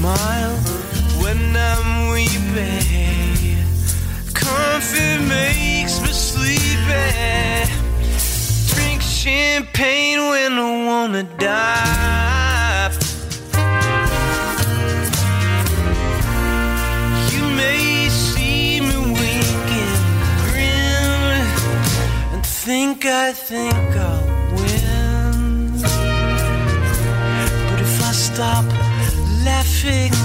Smile when I'm weeping. Comfort makes me sleepy. Drink champagne when I wanna die. You may see me winking, grin, and think I think I'll win. But if I stop tricks.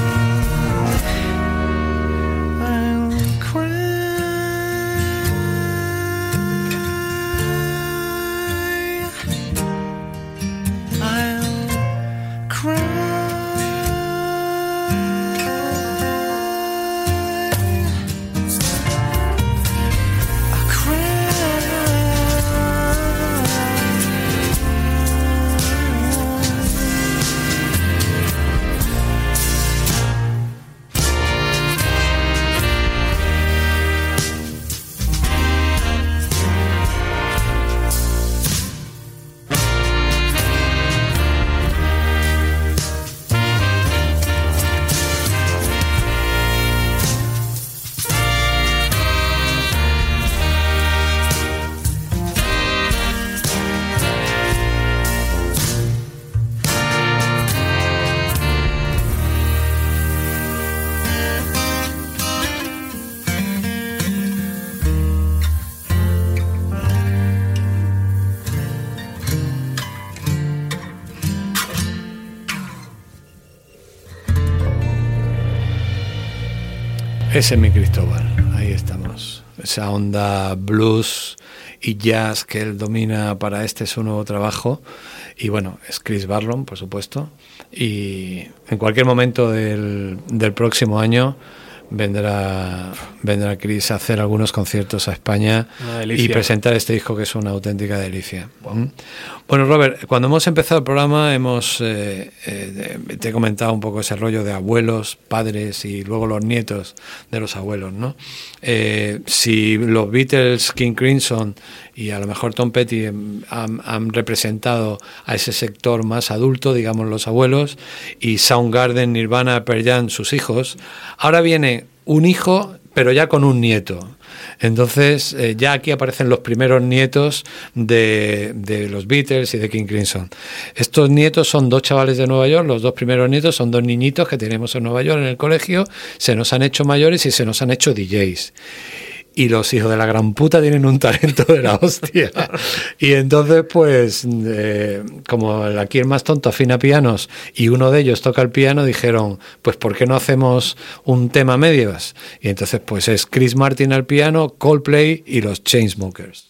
Ese es mi Cristóbal, ahí estamos. Esa onda blues y jazz que él domina para este su nuevo trabajo. Y bueno, es Chris Barlon, por supuesto. Y en cualquier momento del, del próximo año vendrá, vendrá Chris a hacer algunos conciertos a España y presentar este disco que es una auténtica delicia. ¿Mm? Bueno, Robert, cuando hemos empezado el programa hemos eh, eh, te he comentado un poco ese rollo de abuelos, padres y luego los nietos de los abuelos, ¿no? Eh, si los Beatles, King Crimson y a lo mejor Tom Petty em, han, representado a ese sector más adulto, digamos los abuelos, y Soundgarden, Nirvana, Pearl Jam, sus hijos, ahora viene un hijo pero ya con un nieto. Entonces, eh, ya aquí aparecen los primeros nietos de, de los Beatles y de King Crimson. Estos nietos son dos chavales de Nueva York, los dos primeros nietos son dos niñitos que tenemos en Nueva York en el colegio, se nos han hecho mayores y se nos han hecho DJs. Y los hijos de la gran puta tienen un talento de la hostia. Y entonces, pues, eh, como aquí el más tonto afina pianos y uno de ellos toca el piano, dijeron, pues, ¿por qué no hacemos un tema medias? Y entonces, pues, es Chris Martin al piano, Coldplay y los Chainsmokers.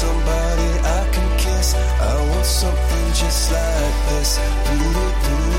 somebody I can kiss. I want something just like this. Do-do-do.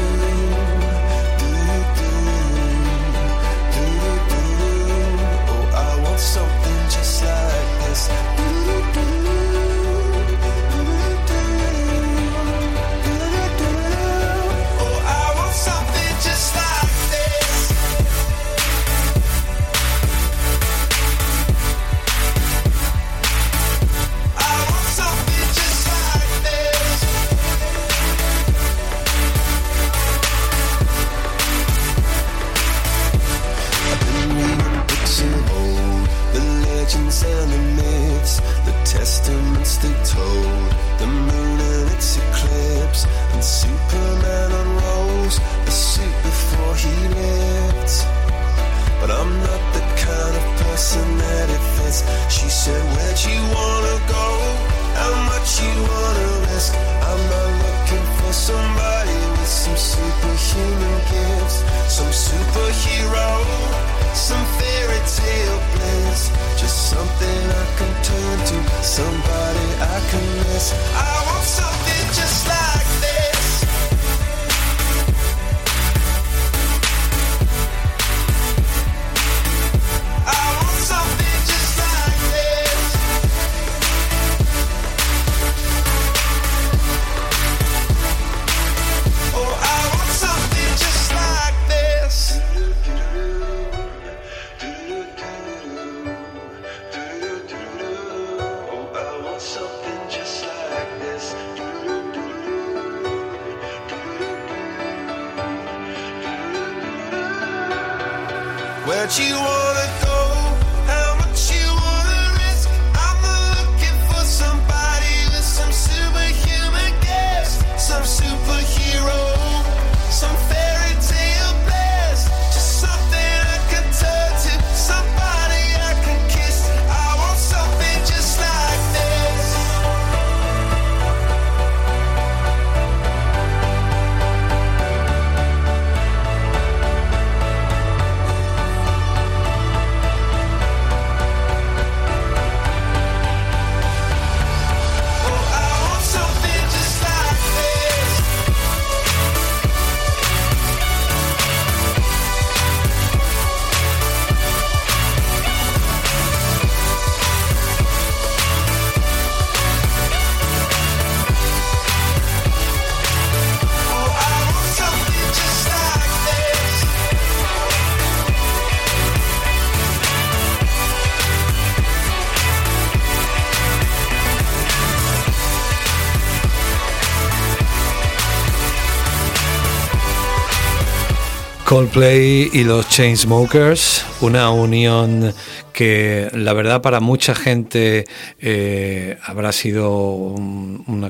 Coldplay y los Chainsmokers, una unión que la verdad para mucha gente eh, habrá sido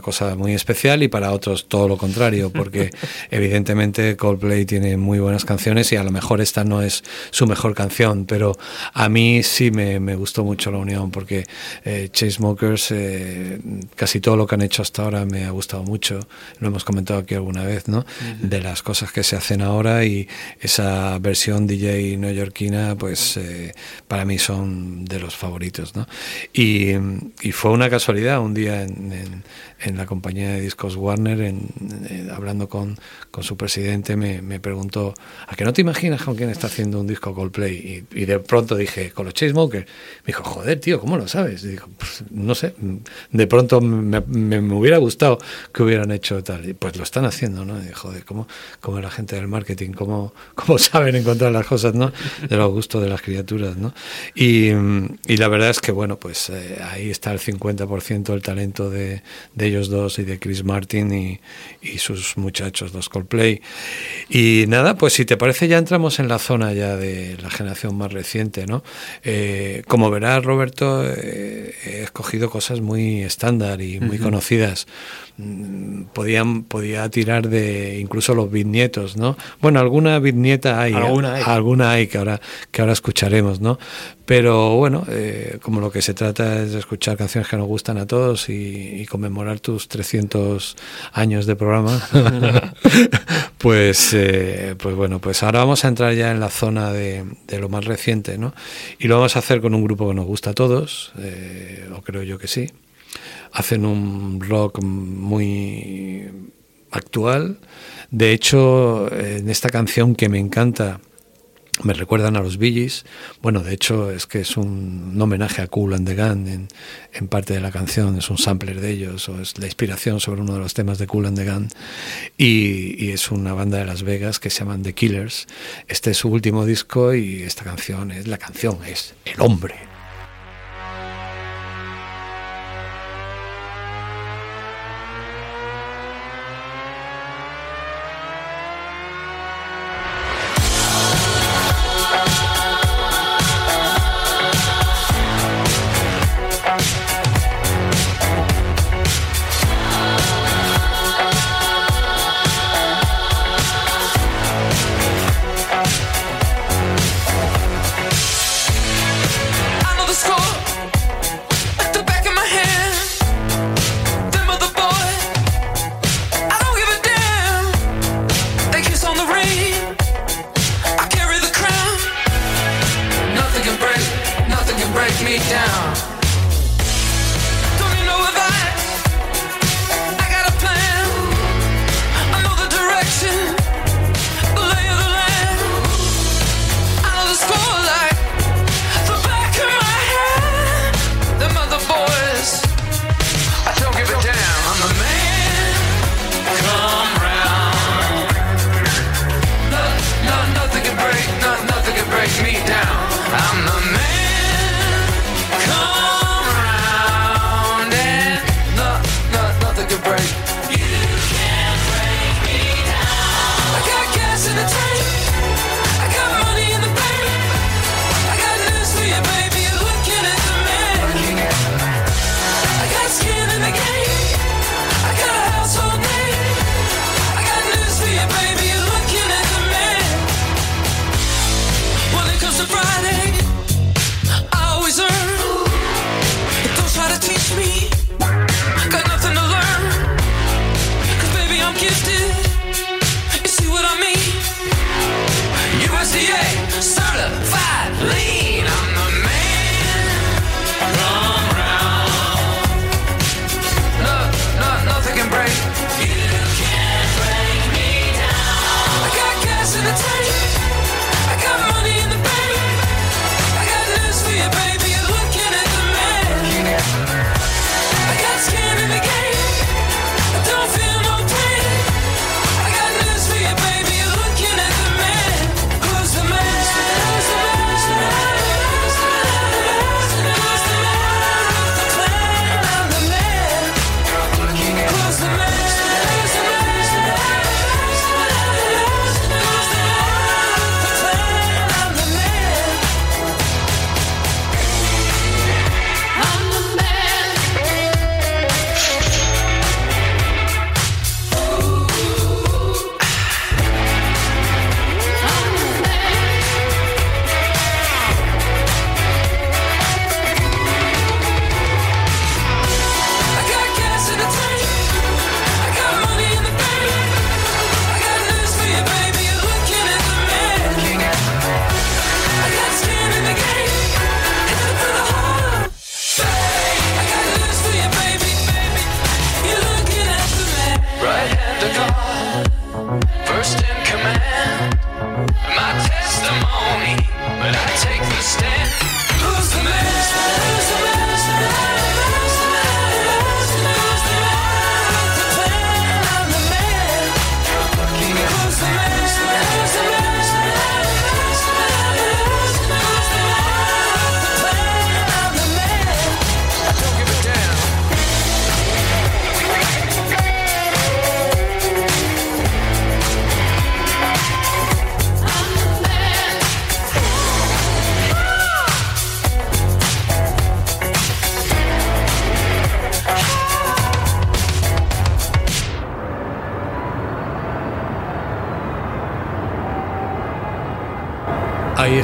una cosa muy especial y para otros todo lo contrario, porque evidentemente Coldplay tiene muy buenas canciones y a lo mejor esta no es su mejor canción, pero a mí sí me, me gustó mucho la unión porque eh, Chainsmokers, eh, casi todo lo que han hecho hasta ahora me ha gustado mucho, lo hemos comentado aquí alguna vez, ¿no? De las cosas que se hacen ahora y esa versión DJ neoyorquina, pues eh, para mí son de los favoritos, ¿no? Y, y fue una casualidad un día en, en- en la compañía de discos Warner, en- en- hablando con, con su presidente, me, me preguntó, ¿a que no te imaginas con quién está haciendo un disco Coldplay? Y, y de pronto dije, con los Chainsmokers. Me dijo, joder, tío, ¿cómo lo sabes? Y digo, "Pues, no sé, de pronto me, me- me hubiera gustado que hubieran hecho tal. Y pues lo están haciendo, ¿no? Y, joder, ¿cómo, cómo la gente del marketing, cómo, cómo saben encontrar las cosas, ¿no? De los gustos de las criaturas, ¿no? Y, y la verdad es que, bueno, pues eh, ahí está el 50% del talento de, de ellos dos y de Chris Martin y, y sus muchachos, los Coldplay. Y nada, pues si te parece ya entramos en la zona ya de la generación más reciente, ¿no? Eh, como verás, Roberto, eh, he escogido cosas muy estándar y muy conocidas. Mm, Podían, podía tirar de incluso los bisnietos, ¿no? Bueno, alguna bisnieta hay, Alguna hay. alguna hay que ahora, que ahora escucharemos, ¿no? Pero bueno, eh, como lo que se trata es de escuchar canciones que nos gustan a todos y, y conmemorar tus 300 años de programa, pues, eh, pues bueno, pues ahora vamos a entrar ya en la zona de, de lo más reciente, ¿no? Y lo vamos a hacer con un grupo que nos gusta a todos, eh, o creo yo que sí. Hacen un rock muy actual. De hecho, en esta canción que me encanta, me recuerdan a los Gees. Bueno, de hecho es que es un, homenaje a Cool and the Gang en, en parte de la canción, es un sampler de ellos, o es la inspiración sobre uno de los temas de Cool and the Gang. Y, y es una banda de Las Vegas que se llaman The Killers. Este es su último disco y esta canción es, la canción es El Hombre.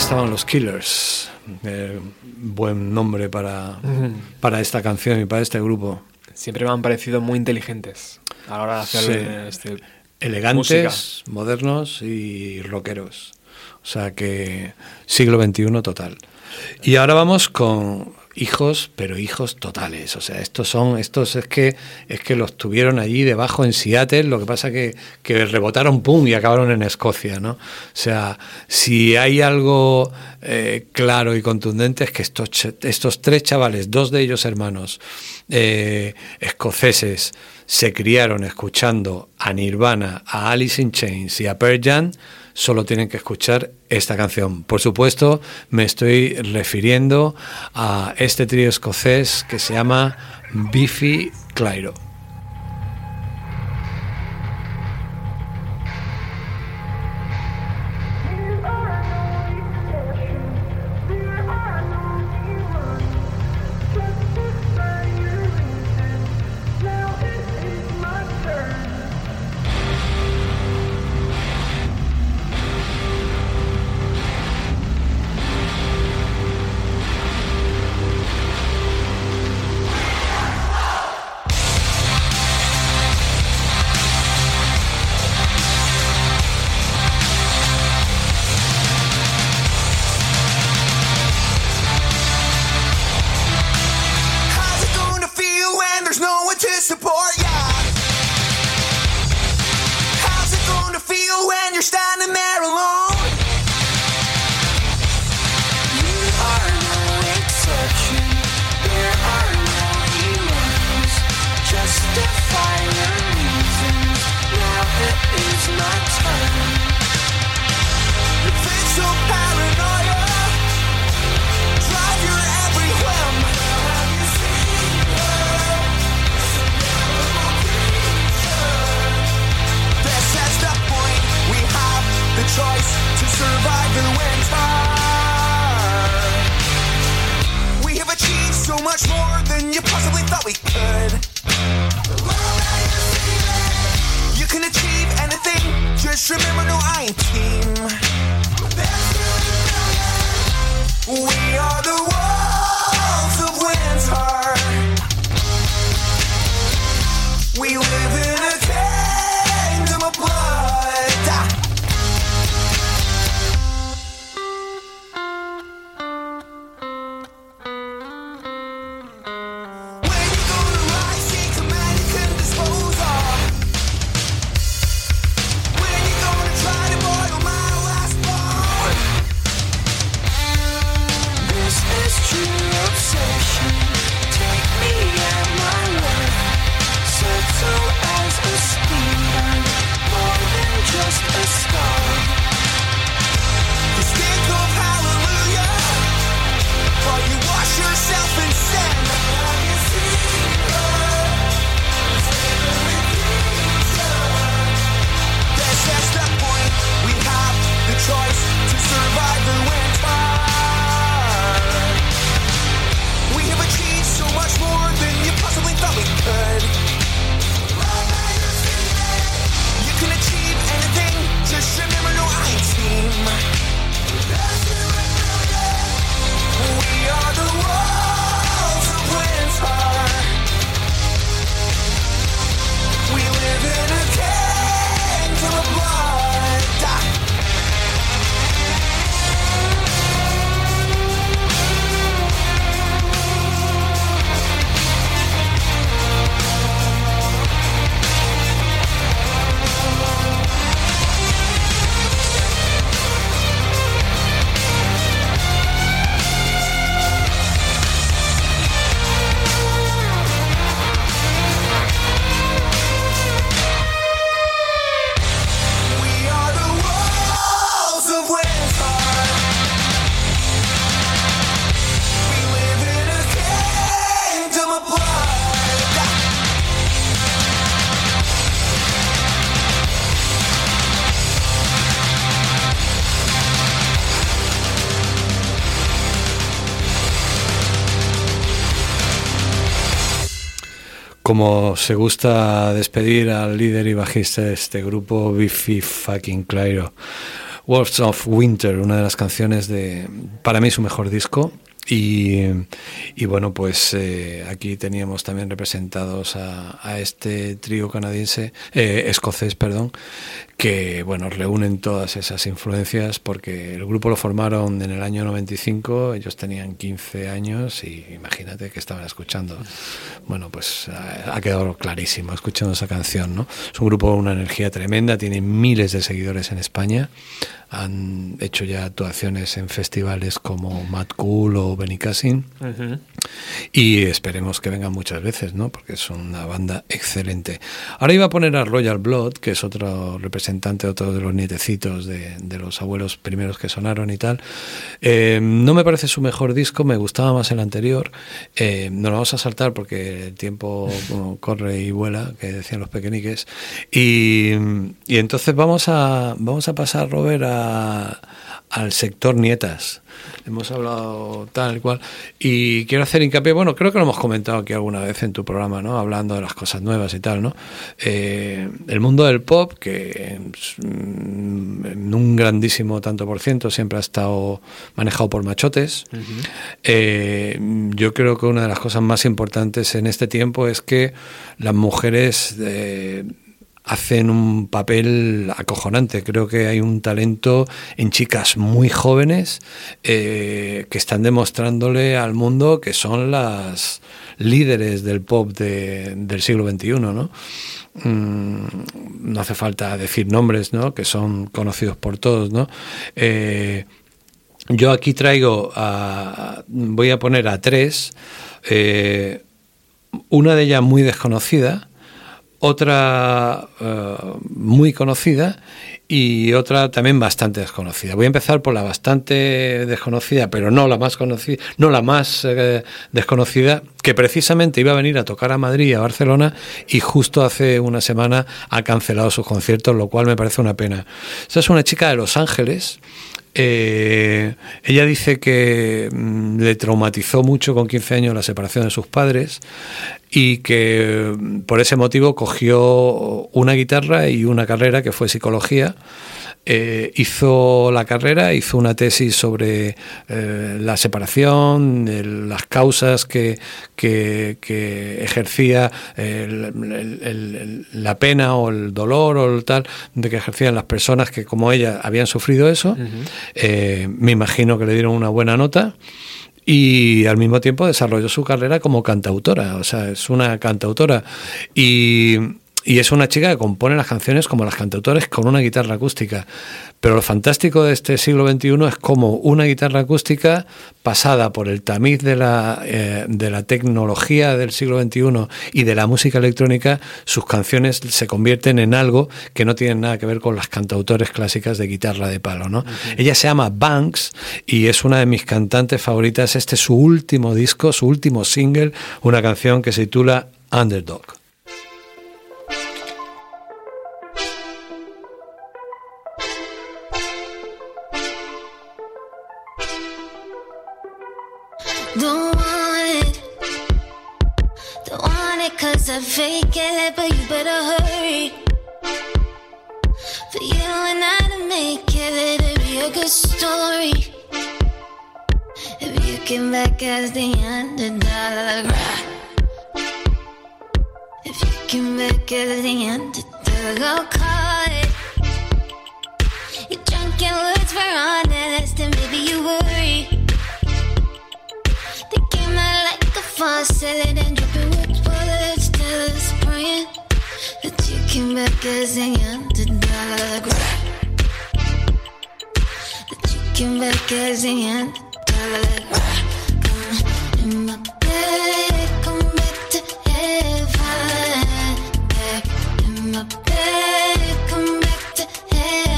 Estaban los Killers. Eh, buen nombre para, para esta canción y para este grupo. Siempre me han parecido muy inteligentes a la hora de hacer Sí. este, Elegantes, modernos y rockeros. O sea que siglo XXI total. Y ahora vamos con hijos, pero hijos totales. O sea, estos son, estos es que es que los tuvieron allí debajo en Seattle, lo que pasa que, que rebotaron pum y acabaron en Escocia, ¿no? O sea, si hay algo eh, claro y contundente es que estos, estos tres chavales, dos de ellos hermanos, eh, escoceses, se criaron escuchando a Nirvana, a Alice in Chains y a Pearl Jam, solo tienen que escuchar esta canción. Por supuesto, me estoy refiriendo a este trío escocés que se llama Biffy Clyro. Como se gusta despedir al líder y bajista de este grupo, Biffy fucking Clyro. Wolves of Winter, una de las canciones de, para mí, su mejor disco. Y, y bueno, pues eh, aquí teníamos también representados a, este trío canadiense, eh, escocés, perdón, que bueno, reúnen todas esas influencias porque el grupo lo formaron en el año 95, ellos tenían 15 años y imagínate que estaban escuchando. Bueno, pues ha, ha quedado clarísimo escuchando esa canción, ¿no? Es un grupo con una energía tremenda, tiene miles de seguidores en España, han hecho ya actuaciones en festivales como Mad Cool o Benicassin y esperemos que vengan muchas veces, ¿no? Porque es una banda excelente. Ahora iba a poner a Royal Blood, que es otro representante, otro de los nietecitos de, de los abuelos primeros que sonaron y tal. Eh, no me parece su mejor disco, me gustaba más el anterior. Eh, no lo vamos a saltar porque el tiempo bueno, corre y vuela, que decían los pequeñiques. Y, y entonces vamos a, vamos a pasar, Robert, a, al sector nietas. Hemos hablado tal cual. Y quiero hacer hincapié, bueno, creo que lo hemos comentado aquí alguna vez en tu programa, ¿no? Hablando de las cosas nuevas y tal, ¿no? Eh, el mundo del pop, que en un grandísimo tanto por ciento siempre ha estado manejado por machotes. Eh, yo creo que una de las cosas más importantes en este tiempo es que las mujeres eh, hacen un papel acojonante. Creo que hay un talento en chicas muy jóvenes eh, que están demostrándole al mundo que son las líderes del pop de- del siglo XXI, ¿no? Mm, no hace falta decir nombres, ¿no? Que son conocidos por todos, ¿no? Eh, yo aquí traigo, a, voy a poner a tres, eh, una de ellas muy desconocida, otra eh, muy conocida y otra también bastante desconocida. Voy a empezar por la bastante desconocida, pero no la más conocida, no la más eh, desconocida, que precisamente iba a venir a tocar a Madrid y a Barcelona y justo hace una semana ha cancelado sus conciertos, lo cual me parece una pena. Esta es una chica de Los Ángeles. Eh, ella dice que mm, le traumatizó mucho con 15 años la separación de sus padres y que mm, por ese motivo cogió una guitarra y una carrera que fue psicología. Eh, hizo la carrera, hizo una tesis sobre eh, la separación, el- las causas que, que- que ejercía el- el- el- la pena o el dolor o el tal de que ejercían las personas que como ella habían sufrido eso. Eh, me imagino que le dieron una buena nota y al mismo tiempo desarrolló su carrera como cantautora, o sea, es una cantautora. Y, y es una chica que compone las canciones como las cantautores con una guitarra acústica. Pero lo fantástico de este siglo XXI es como una guitarra acústica pasada por el tamiz de la, eh, de la tecnología del siglo XXI y de la música electrónica, sus canciones se convierten en algo que no tienen nada que ver con las cantautores clásicas de guitarra de palo. ¿no? Ella se llama Banks y es una de mis cantantes favoritas. Este es su último disco, su último single, una canción que se titula Underdog. Came back as the underdog. If you came back as the underdog, I'll call it. Your words were honest, and maybe you worry. They came out like a faucet and dripping with bullets till it's praying that you came back as an underdog. That you came back as an underdog. Come back to heaven.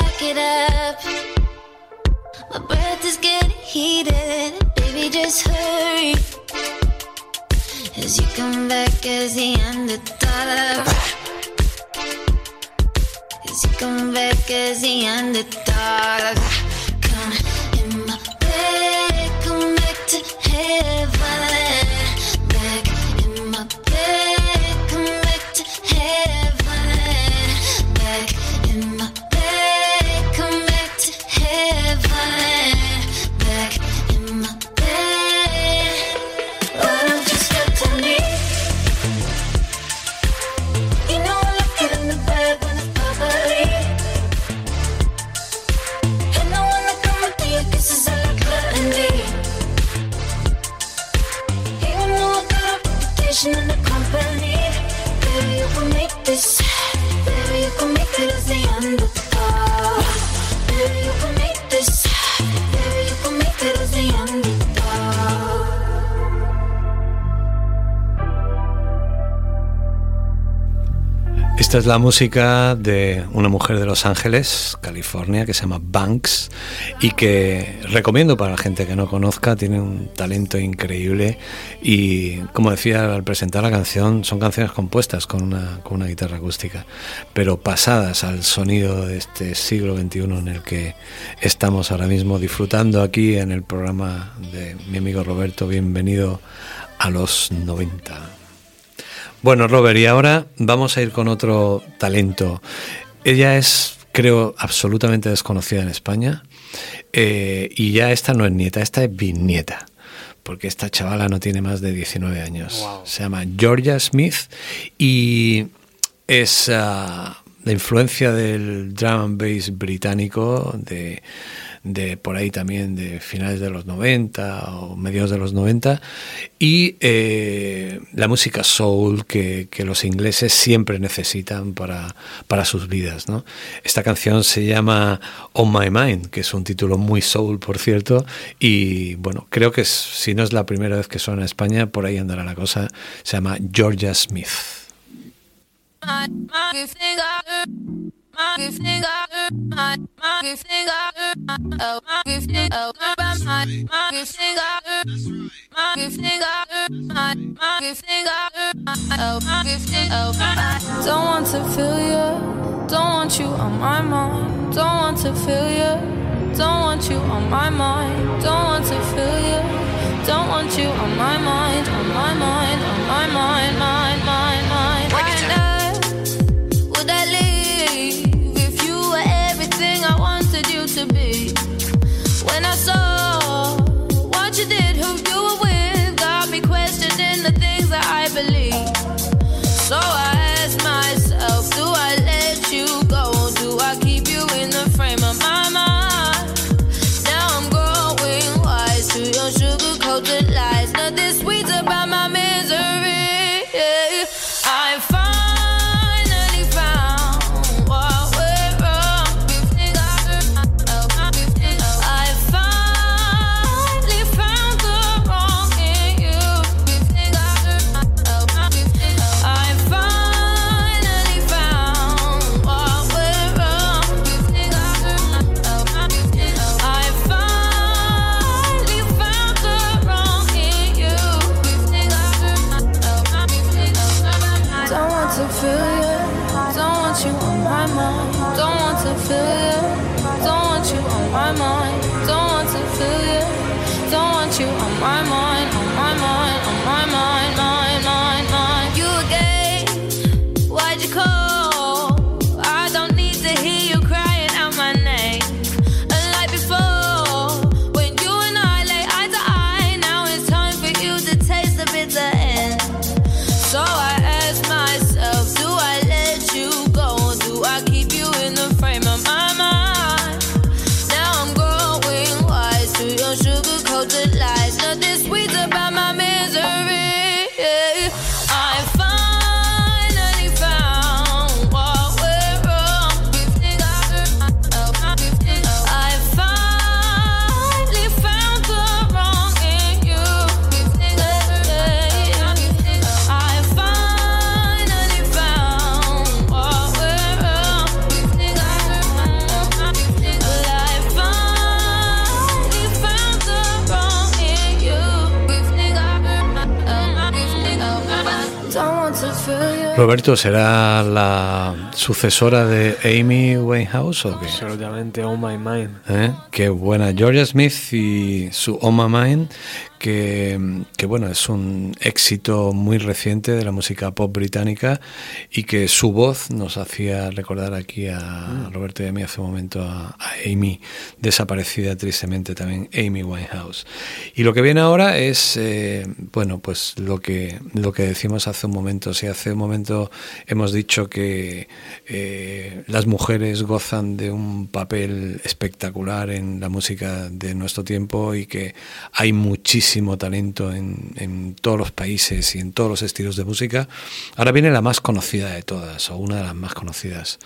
Back it up. My breath is getting heated. Baby, just hurry. As you come back as the underdog. As you come back as the underdog. Come in my bed, come back to heaven. Esta es la música de una mujer de Los Ángeles, California, que se llama Banks y que recomiendo para la gente que no conozca. Tiene un talento increíble y, como decía al presentar la canción, son canciones compuestas con una, con una guitarra acústica, pero pasadas al sonido de este siglo XXI en el que estamos ahora mismo disfrutando aquí en el programa de mi amigo Roberto. Bienvenido a los 90. Bueno, Robert, y ahora vamos a ir con otro talento. Ella es, creo, absolutamente desconocida en España. eh, y ya esta no es nieta, esta es bisnieta. Porque esta chavala no tiene más de 19 años. Se llama Georgia Smith y es ah, la influencia del drum and bass británico, de, de por ahí también de finales de los 90 o mediados de los 90, y eh, la música soul que, que los ingleses siempre necesitan para, para sus vidas. ¿no? Esta canción se llama On My Mind, que es un título muy soul, por cierto, y bueno, creo que si no es la primera vez que suena en España, por ahí andará la cosa, se llama Georgia Smith. My my finger my finger my my finger oh my finger oh my my my finger my finger my my finger oh my finger oh don't want to feel you don't want you on my mind. Don't want to feel you don't want you on my mind. Don't want to feel you don't want you on my mind on my mind on my mind mind mind mind to be? When I saw ¿será la sucesora de Amy Winehouse o qué? Absolutamente, oh my mind. ¿Eh? Qué buena. Georgia Smith y su Oh My Mind, que, que, bueno, es un éxito muy reciente de la música pop británica y que su voz nos hacía recordar aquí a Roberto y a mí hace un momento a, a Amy, desaparecida tristemente también, Amy Winehouse. Y lo que viene ahora es, eh, bueno, pues lo que, lo que decimos hace un momento. Si hace un momento hemos dicho que eh, las mujeres gozan de un papel espectacular en la música de nuestro tiempo y que hay talento en, en todos los países y en todos los estilos de música. Ahora viene la más conocida de todas, o una de las más conocidas.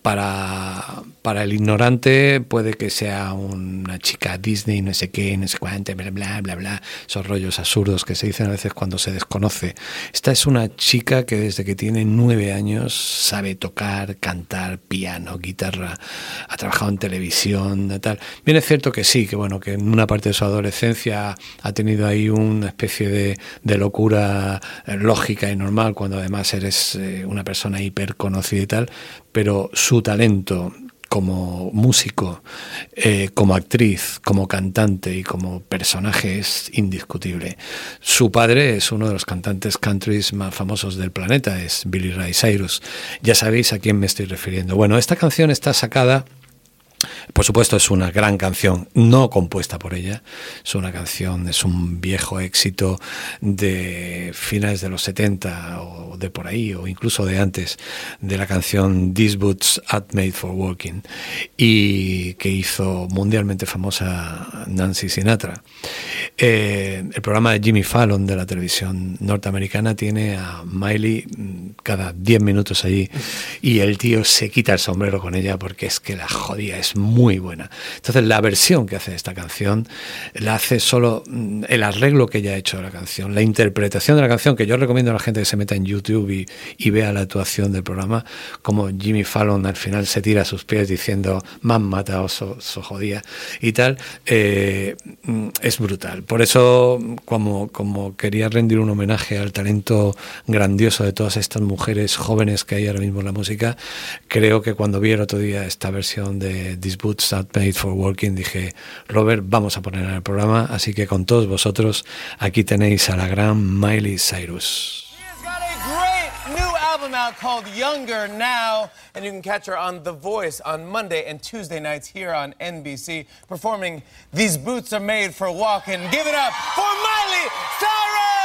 Para, para el ignorante puede que sea una chica Disney, no sé qué, no sé cuánto, bla, bla, bla, bla, esos rollos absurdos que se dicen a veces cuando se desconoce. Esta es una chica que desde que tiene nueve años sabe tocar, cantar, piano, guitarra, ha trabajado en televisión, tal. Bien es cierto que sí, que bueno, que en una parte de su adolescencia ha tenido ahí una especie de, de locura eh, lógica y normal cuando además eres eh, una persona hiper conocida y tal, pero su talento como músico, eh, como actriz, como cantante y como personaje es indiscutible. Su padre es uno de los cantantes countries más famosos del planeta, es Billy Ray Cyrus. Ya sabéis a quién me estoy refiriendo. Bueno, esta canción está sacada por supuesto es una gran canción, no compuesta por ella, es una canción, es un viejo éxito de finales de los 70 o de por ahí, o incluso de antes, de la canción These Boots Are Made for Walking, y que hizo mundialmente famosa Nancy Sinatra. Eh, el programa de Jimmy Fallon de la televisión norteamericana tiene a Miley mm, cada 10 minutos allí y el tío se quita el sombrero con ella porque es que la jodía es muy buena. Entonces la versión que hace esta canción la hace solo mm, el arreglo que ella ha hecho de la canción, la interpretación de la canción, que yo recomiendo a la gente que se meta en YouTube y, vea la actuación del programa, como Jimmy Fallon al final se tira a sus pies diciendo, me han matado, so jodía y tal, eh, mm, es brutal. Por eso, como, como quería rendir un homenaje al talento grandioso de todas estas mujeres jóvenes que hay ahora mismo en la música, creo que cuando vi el otro día esta versión de These Boots Are Made for Walking, dije, Robert, vamos a poner en el programa, así que con todos vosotros, aquí tenéis a la gran Miley Cyrus. Out called Younger Now, and you can catch her on The Voice on Monday and Tuesday nights here on NBC, performing These Boots Are Made for Walking. Give it up for Miley Cyrus!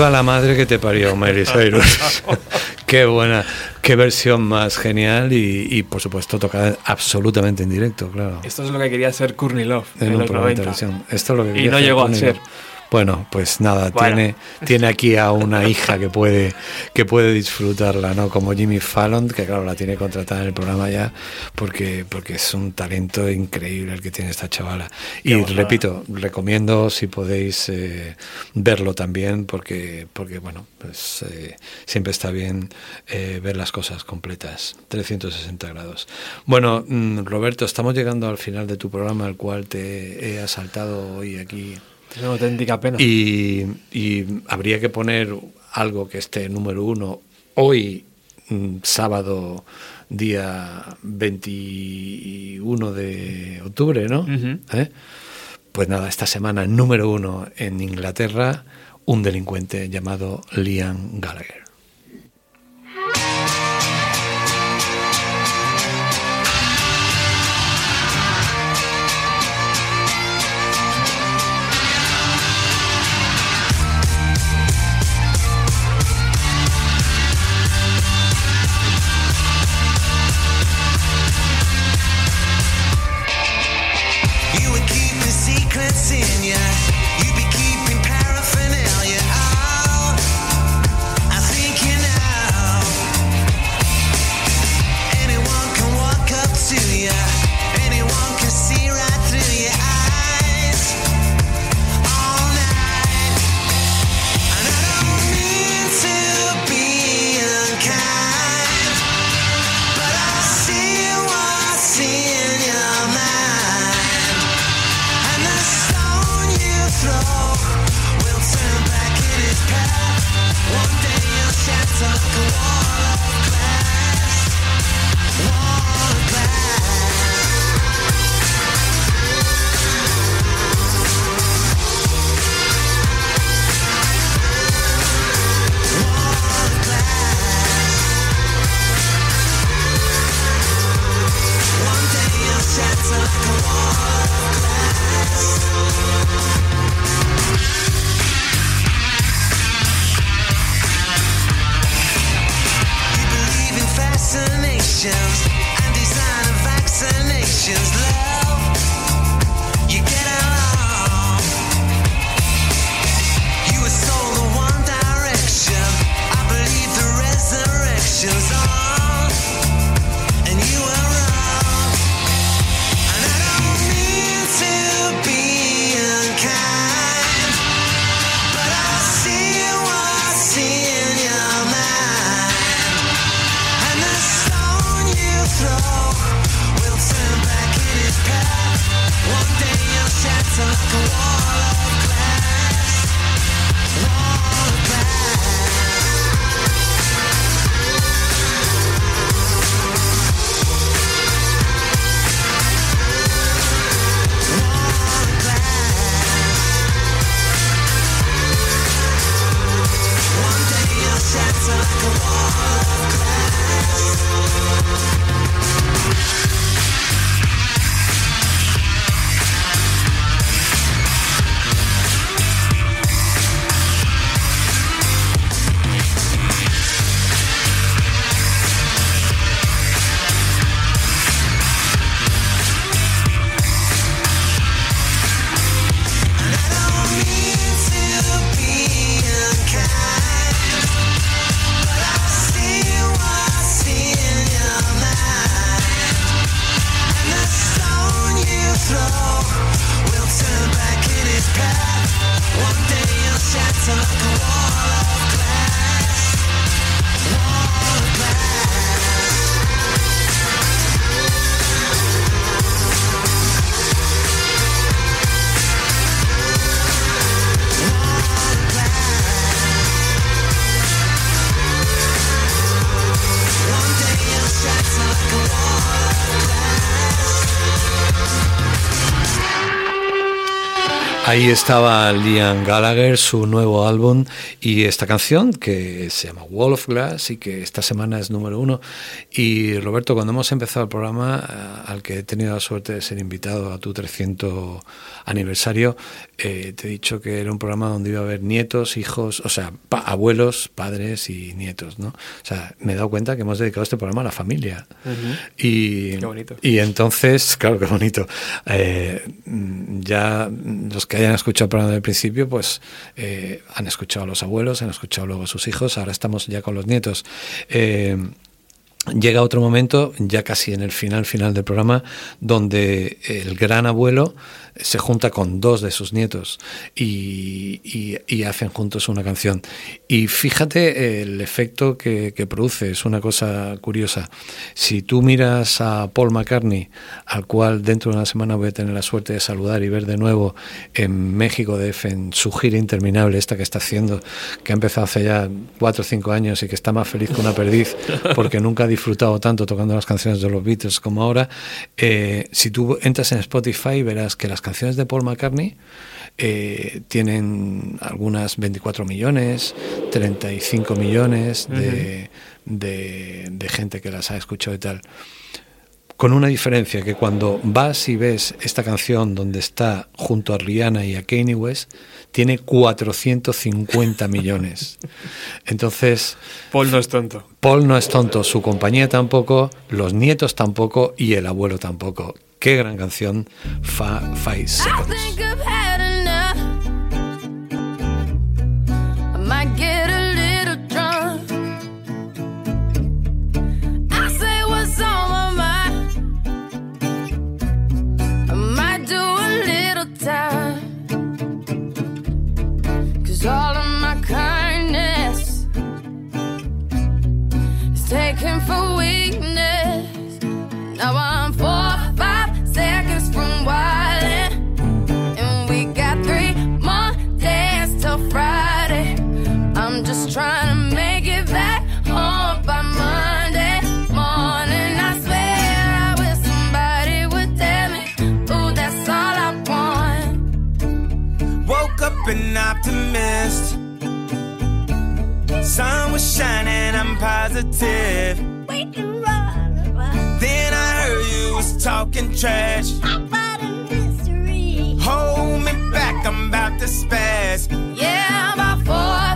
Viva la madre que te parió, Miley Cyrus. qué buena, qué versión más genial y, y, por supuesto tocada absolutamente en directo, claro. Esto es lo que quería ser Courtney Love en, en los programa de 90. televisión. Esto es lo que Y no hacer llegó a Courtney ser. Love. Bueno, pues nada, Bueno. tiene, tiene aquí a una hija que puede, que puede disfrutarla, ¿no? Como Jimmy Fallon, que claro, la tiene contratada en el programa ya, porque, porque es un talento increíble el que tiene esta chavala. Y repito, recomiendo si podéis eh, verlo también, porque, porque bueno, pues eh, siempre está bien eh, ver las cosas completas, 360 grados. Bueno, mm, Roberto, estamos llegando al final de tu programa, al cual te he asaltado hoy aquí. Es una auténtica pena. Y, y habría que poner algo que esté número uno hoy, mm, sábado, día 21 de octubre, ¿no? ¿Eh? Pues nada, esta semana número uno en Inglaterra, un delincuente llamado Liam Gallagher. Ahí estaba Liam Gallagher, su nuevo álbum y esta canción que se llama Wall of Glass y que esta semana es número uno. Y Roberto, cuando hemos empezado el programa, eh, al que he tenido la suerte de ser invitado a tu 300 aniversario, eh, te he dicho que era un programa donde iba a haber nietos, hijos, o sea, pa- abuelos, padres y nietos, ¿no? O sea, me he dado cuenta que hemos dedicado este programa a la familia. Y, Qué bonito. y entonces, claro, qué bonito. Eh, ya los que hayan escuchado el programa del principio, pues eh, han escuchado a los abuelos, han escuchado luego a sus hijos, ahora estamos ya con los nietos. Eh, llega otro momento, ya casi en el final final del programa, donde el gran abuelo se junta con dos de sus nietos y, hacen juntos una canción. Y fíjate el efecto que, produce, es una cosa curiosa. Si tú miras a Paul McCartney, al cual dentro de una semana voy a tener la suerte de saludar y ver de nuevo en México DF, en su gira interminable, esta que está haciendo, que ha empezado hace ya cuatro o cinco años y que está más feliz que una perdiz, porque nunca disfrutado tanto tocando las canciones de los Beatles como ahora. Eh, si tú entras en Spotify, verás que las canciones de Paul McCartney eh, tienen algunas 24 millones, 35 millones de, de- de gente que las ha escuchado y tal. Con una diferencia que cuando vas y ves esta canción donde está junto a Rihanna y a Kanye West, tiene 450 millones. Entonces, Paul no es tonto. Paul no es tonto, su compañía tampoco, los nietos tampoco y el abuelo tampoco. Qué gran canción, Fa Five Seconds. Sun was shining, I'm positive. Then I heard you was talking trash. Hold me back, I'm about to spaz. Yeah, I'm about four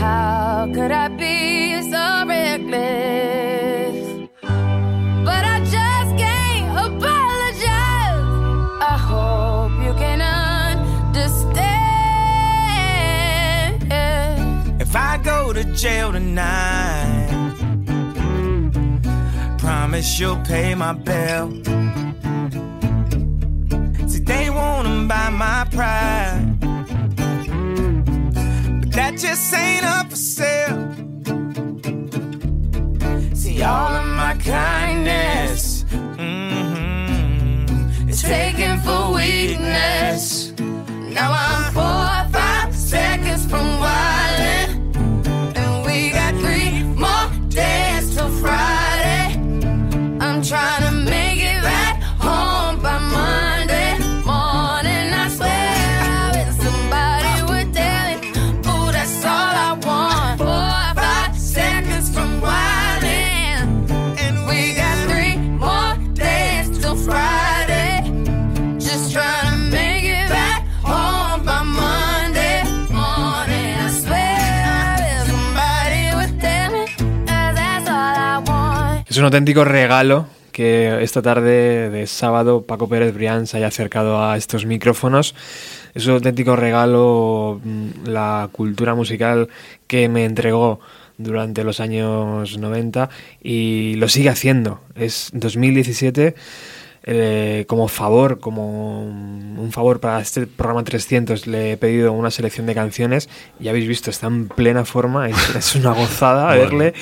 how could I be so reckless? But I just can't apologize. I hope you can understand. If I go to jail tonight, promise you'll pay my bill. See, they wanna buy my pride, just ain't up for sale. See, all of my kindness mm-hmm, is taken for weakness. Now I'm four or five seconds from wildin', un auténtico regalo que que esta tarde de sábado Paco Pérez Brián se haya acercado a estos micrófonos. Es un auténtico regalo mm, la cultura musical que me entregó durante los años 90 y lo sigue haciendo. Es 2017 eh, como favor, como un favor para este programa 300, le he pedido una selección de canciones y habéis visto, está en plena forma, es, es una gozada Bueno, verle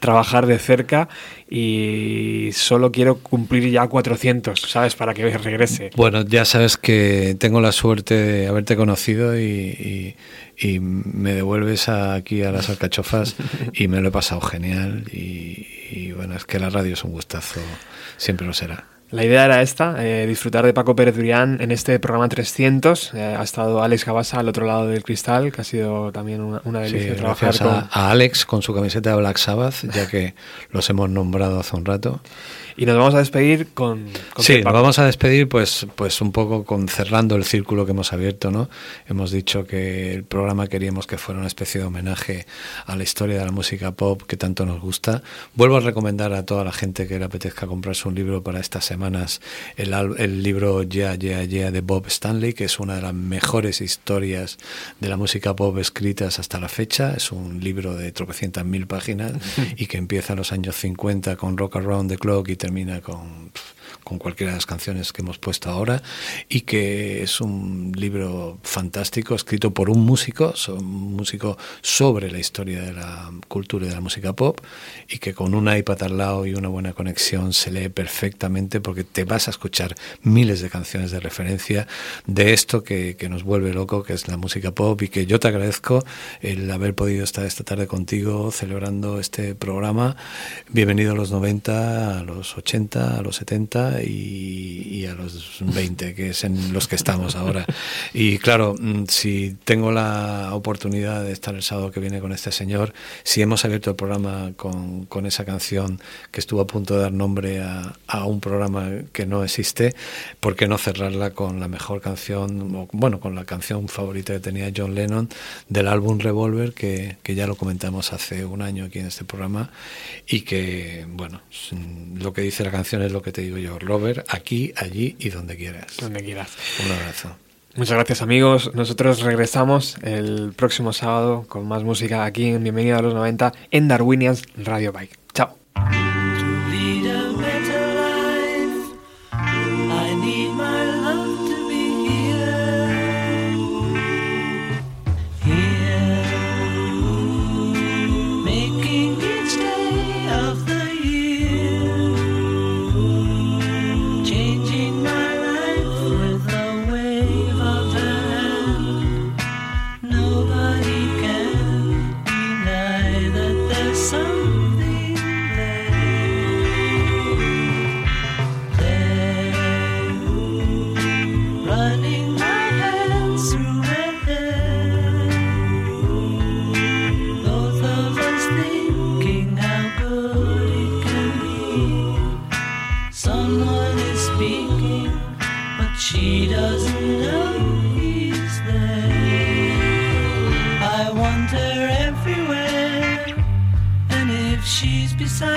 trabajar de cerca y solo quiero cumplir ya 400, ¿sabes? Para que regrese. Bueno, ya sabes que tengo la suerte de haberte conocido y, y- y me devuelves aquí a las alcachofas y me lo he pasado genial y, y bueno, es que la radio es un gustazo, siempre lo será. La idea era esta, eh, disfrutar de Paco Pérez Brián en este programa 300. Eh, ha estado Alex Gabasa al otro lado del cristal, que ha sido también una, una Sí, delicia trabajar gracias a, con... a Alex con su camiseta de Black Sabbath, ya que los hemos nombrado hace un rato. Y nos vamos a despedir con... con Sí, nos vamos a despedir pues, pues un poco con cerrando el círculo que hemos abierto, ¿no? Hemos dicho que el programa queríamos que fuera una especie de homenaje a la historia de la música pop que tanto nos gusta. Vuelvo a recomendar a toda la gente que le apetezca comprarse un libro para estas semanas, el, el libro Yeah, Yeah, Yeah de Bob Stanley, que es una de las mejores historias de la música pop escritas hasta la fecha. Es un libro de tropecientas mil páginas y que empieza en los años 50 con Rock Around the Clock y termina con, con cualquiera de las canciones que hemos puesto ahora y que es un libro fantástico escrito por un músico, un músico sobre la historia de la cultura y de la música pop y que con un iPad al lado y una buena conexión se lee perfectamente porque te vas a escuchar miles de canciones de referencia de esto que, que nos vuelve loco, que es la música pop y que yo te agradezco el haber podido estar esta tarde contigo celebrando este programa. Bienvenido a los 90, a los 80, a los 70 y, a los 20, que es en los que estamos ahora. Y claro, mm, si tengo la oportunidad de estar el sábado que viene con este señor, si hemos abierto el programa con, con esa canción que estuvo a punto de dar nombre a, a un programa que no existe, ¿por qué no cerrarla con la mejor canción, o, bueno, con la canción favorita que tenía John Lennon del álbum Revolver, que, que ya lo comentamos hace un año aquí en este programa, y que, bueno, lo que dice la canción es lo que te digo yo, Robert, aquí, allí y donde quieras. Donde quieras. Un abrazo. Muchas gracias amigos. Nosotros regresamos el próximo sábado con más música aquí en Bienvenido a los 90 en Darwinians Radio Bike. Chao. beside